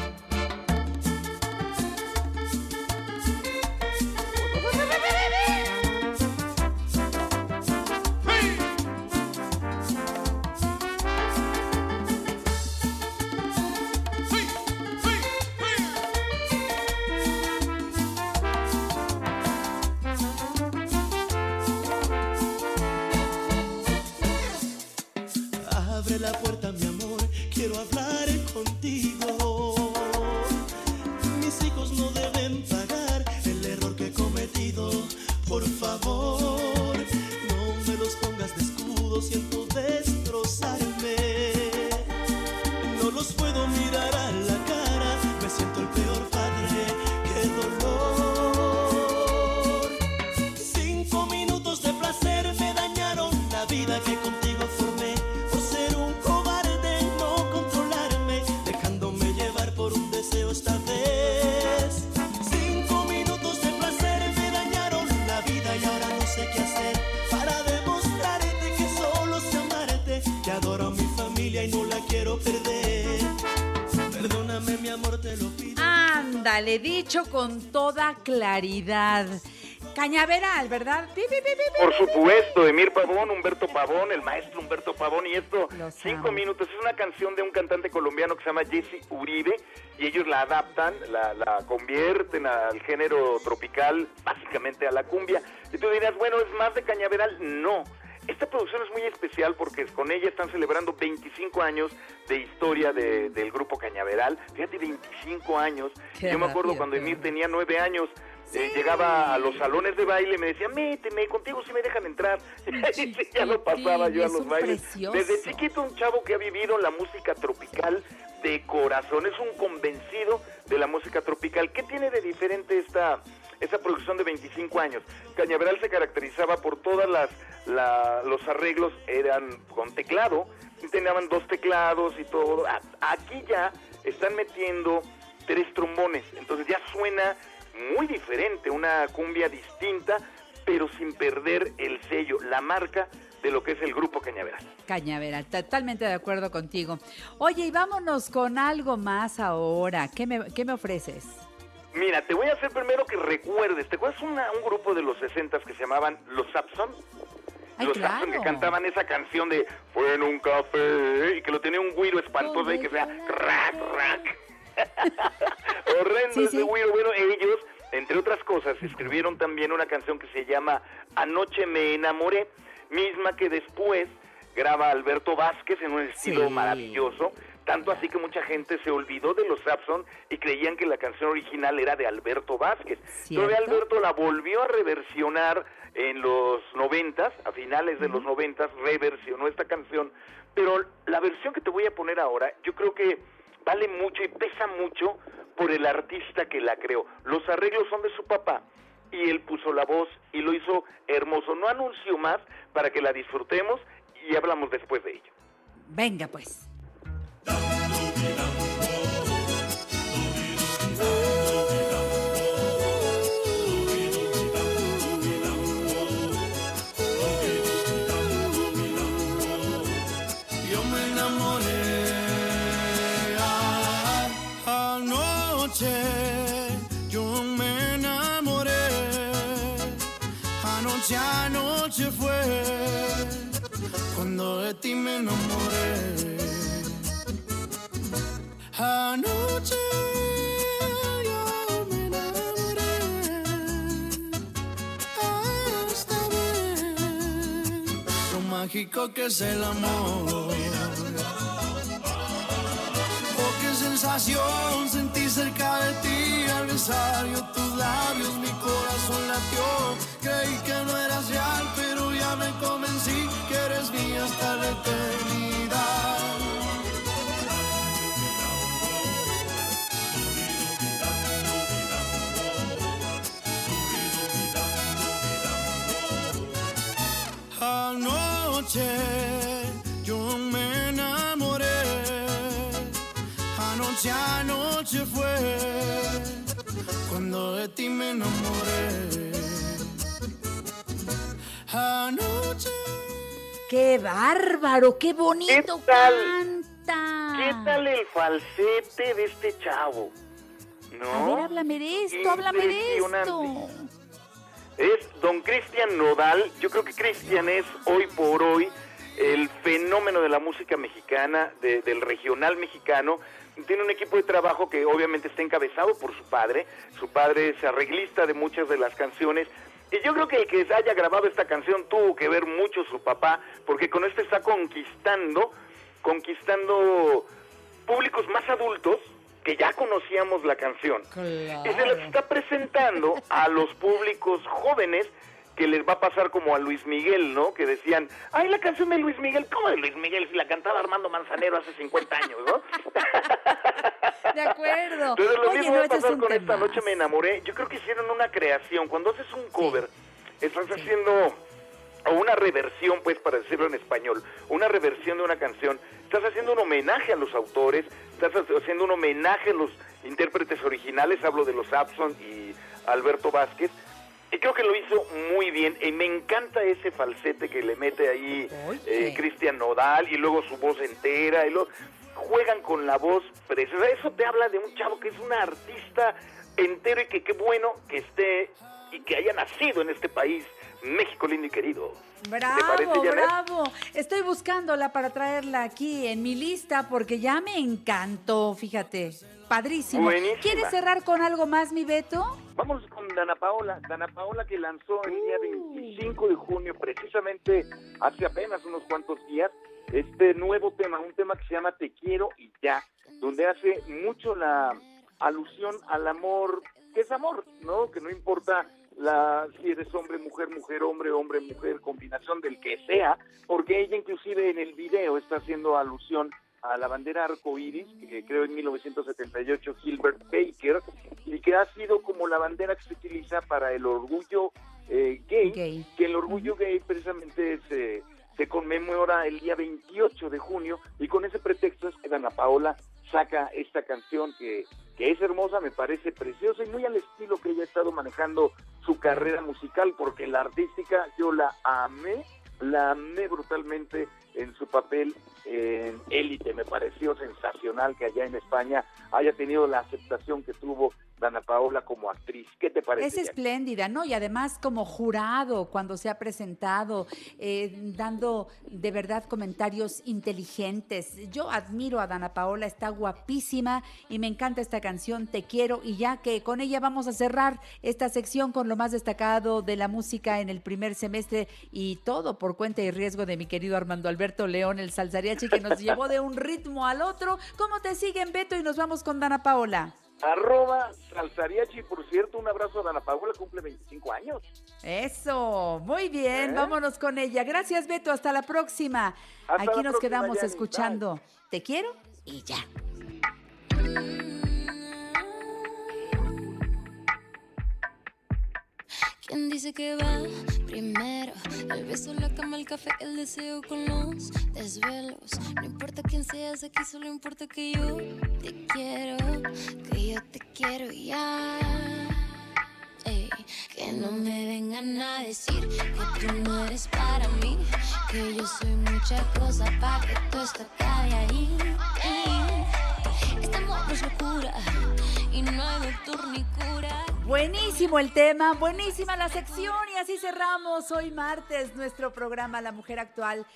Dicho con toda claridad. Cañaveral, ¿verdad? Pi, pi, pi, pi, pi, Por supuesto, Emir Pavón, Humberto Pavón, el maestro Humberto Pavón, y esto, Los cinco amo. minutos, es una canción de un cantante colombiano que se llama Jesse Uribe, y ellos la adaptan, la, la convierten al género tropical, básicamente a la cumbia. Y tú dirás, bueno, ¿es más de cañaveral? No. Esta producción es muy especial porque con ella están celebrando 25 años de historia de- del grupo Cañaveral. Fíjate, 25 años. Qué Yo me acuerdo rápido, cuando Emir tenía 9 años. eh, llegaba a los salones de baile y me decía, méteme, contigo sí me dejan entrar. y ya lo pasaba yo a los bailes. precioso. Desde chiquito un chavo que ha vivido la música tropical de corazón, es un convencido de la música tropical. ¿Qué tiene de diferente esta, esta producción de 25 años? Cañaveral se caracterizaba por todas las la- los arreglos eran con teclado, y tenían dos teclados y todo. Aquí ya están metiendo tres trombones, entonces ya suena muy diferente, una cumbia distinta, pero sin perder el sello, la marca de lo que es el grupo Cañaveral. Cañaveral, totalmente de acuerdo contigo. Oye, y vámonos con algo más ahora. ¿Qué me, qué me ofreces? Mira, te voy a hacer primero que recuerdes. ¿Te acuerdas una- un grupo de los 60 que se llamaban Los Sapson? Ay, los claro. Sapson que cantaban esa canción de Fue en un café y que lo tenía un güiro espantoso y que sea rack, rack. Horrendo Sí, ese sí. güiro. Bueno, ellos, entre otras cosas, escribieron también una canción que se llama Anoche me enamoré, misma que después graba Alberto Vázquez en un estilo Sí. maravilloso. Tanto así que mucha gente se olvidó de los Sapson y creían que la canción original era de Alberto Vázquez. Todavía Alberto la volvió a reversionar en los noventas, a finales de los noventas, reversionó esta canción. Pero la versión que te voy a poner ahora, yo creo que vale mucho y pesa mucho por el artista que la creó. Los arreglos son de su papá y él puso la voz y lo hizo hermoso. No anuncio más para que la disfrutemos y hablamos después de ello. Venga, pues. Me enamoré. Anoche yo me enamoré, hasta ver lo mágico que es el amor. Oh, qué sensación sentí cerca de ti al besar tus labios, mi corazón latió. Creí que no eras real, pero ya me convencí Anoche yo me enamoré, anoche, anoche fue cuando de ti me enamoré. Anoche. ¡Qué bárbaro! ¡Qué bonito ¿Qué tal? canta! ¿Qué tal el falsete de este chavo? ¿No? A ver, háblame de esto, háblame de esto. Es don Cristian Nodal. Yo creo que Cristian es hoy por hoy el fenómeno de la música mexicana, de- del regional mexicano. Tiene un equipo de trabajo que obviamente está encabezado por su padre. Su padre es arreglista de muchas de las canciones. Y yo creo que el que haya grabado esta canción tuvo que ver mucho su papá, porque con esto está conquistando conquistando públicos más adultos que ya conocíamos la canción. Y se las está presentando a los públicos jóvenes que les va a pasar como a Luis Miguel, ¿no? Que decían, ay, la canción de Luis Miguel, ¿cómo de Luis Miguel? Si la cantaba Armando Manzanero hace 50 años, ¿no? De acuerdo. Entonces lo Oye, mismo no, va a pasar con esta noche me enamoré. Yo creo que hicieron una creación. Cuando haces un cover, estás haciendo o una reversión, pues, para decirlo en español, una reversión de una canción. Estás haciendo un homenaje a los autores, estás haciendo un homenaje a los intérpretes originales. Hablo de los Abson y Alberto Vázquez. Y creo que lo hizo muy bien. Y me encanta ese falsete que le mete ahí eh, Cristian Nodal y luego su voz entera. Y luego juegan con la voz preciosa. Eso te habla de un chavo que es un artista entero y que qué bueno que esté y que haya nacido en este país, México lindo y querido. Bravo, bravo. Estoy buscándola para traerla aquí en mi lista porque ya me encantó, fíjate. Padrísimo. Buenísima. ¿Quieres cerrar con algo más, mi Beto? Vamos con Dana Paola. Dana Paola que lanzó el día 25 de junio, precisamente hace apenas unos cuantos días, este nuevo tema, un tema que se llama Te quiero y ya, donde hace mucho la alusión al amor, que es amor, ¿no? Que no importa la si eres hombre, mujer, mujer, hombre, hombre, mujer, combinación del que sea, porque ella inclusive en el video está haciendo alusión a la bandera arcoíris, que creó en 1978 Gilbert Baker, y que ha sido como la bandera que se utiliza para el orgullo eh, gay, que el orgullo gay precisamente se, se conmemora el día 28 de junio, y con ese pretexto es que Dana Paola saca esta canción que, que es hermosa, me parece preciosa y muy al estilo que ella ha estado manejando su carrera musical, porque la artística yo la amé, la amé brutalmente en su papel en Élite. Me pareció sensacional que allá en España haya tenido la aceptación que tuvo Dana Paola como actriz. ¿Qué te parece? Es espléndida, ¿no? Y además como jurado cuando se ha presentado, eh, dando de verdad comentarios inteligentes. Yo admiro a Dana Paola, está guapísima y me encanta esta canción, Te quiero, y ya que con ella vamos a cerrar esta sección con lo más destacado de la música en el primer semestre y todo por cuenta y riesgo de mi querido Armando Alberto León, el salsariachi que nos llevó de un ritmo al otro. ¿Cómo te siguen, Beto? Y nos vamos con Dana Paola. Arroba Salsariachi, por cierto, un abrazo a Dana Paola, cumple 25 años. Eso, muy bien, ¿Eh? vámonos con ella. Gracias, Beto, hasta la próxima. Hasta Aquí la nos próxima, quedamos escuchando. Te quiero y ya. ¿Quién dice que va primero? El beso, la cama, el café, el deseo con los desvelos. No importa quién seas aquí, solo importa que yo te quiero, que yo te quiero ya. Ey, que no me vengan a decir que tú no eres para mí, que yo soy mucha cosa para que tú esto acabe ahí. Ey, este amor es locura y no hay doctor ni cura. Buenísimo el tema, buenísima la sección y así cerramos hoy martes nuestro programa La Mujer Actual.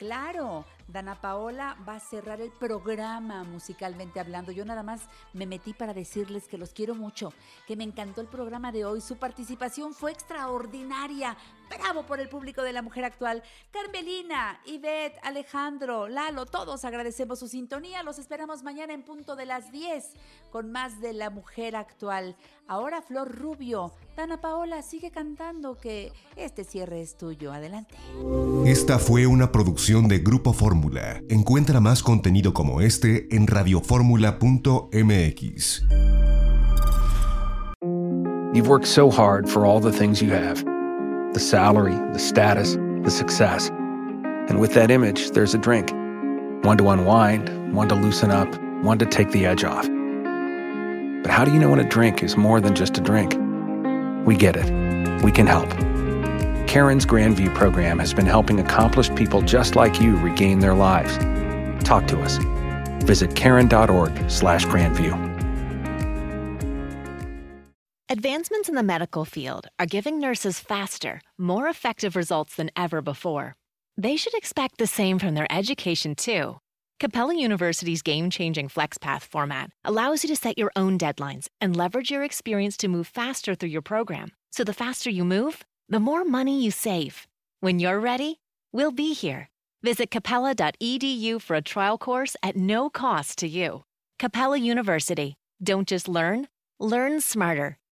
Claro, Dana Paola va a cerrar el programa musicalmente hablando. Yo nada más me metí para decirles que los quiero mucho, que me encantó el programa de hoy. Su participación fue extraordinaria. Bravo por el público de La Mujer Actual. Carmelina, Ivette, Alejandro, Lalo, todos agradecemos su sintonía. Los esperamos mañana en punto de las 10 con más de La Mujer Actual. Ahora Flor Rubio. Dana Paola sigue cantando que este cierre es tuyo. Adelante. Esta fue una producción de Grupo Fórmula. Encuentra más contenido como este en radioformula.mx. You've worked so hard for all the things you have the salary, the status, the success. And with that image, there's a drink. One to unwind, one to loosen up, one to take the edge off. But how do you know when a drink is more than just a drink? We get it. We can help. Karen's Grandview program has been helping accomplished people just like you regain their lives. Talk to us. Visit karen.org slash grandview. Advancements in the medical field are giving nurses faster, more effective results than ever before. They should expect the same from their education, too. Capella University's game changing FlexPath format allows you to set your own deadlines and leverage your experience to move faster through your program. So the faster you move, the more money you save. When you're ready, we'll be here. Visit capella.edu for a trial course at no cost to you. Capella University. Don't just learn, learn smarter.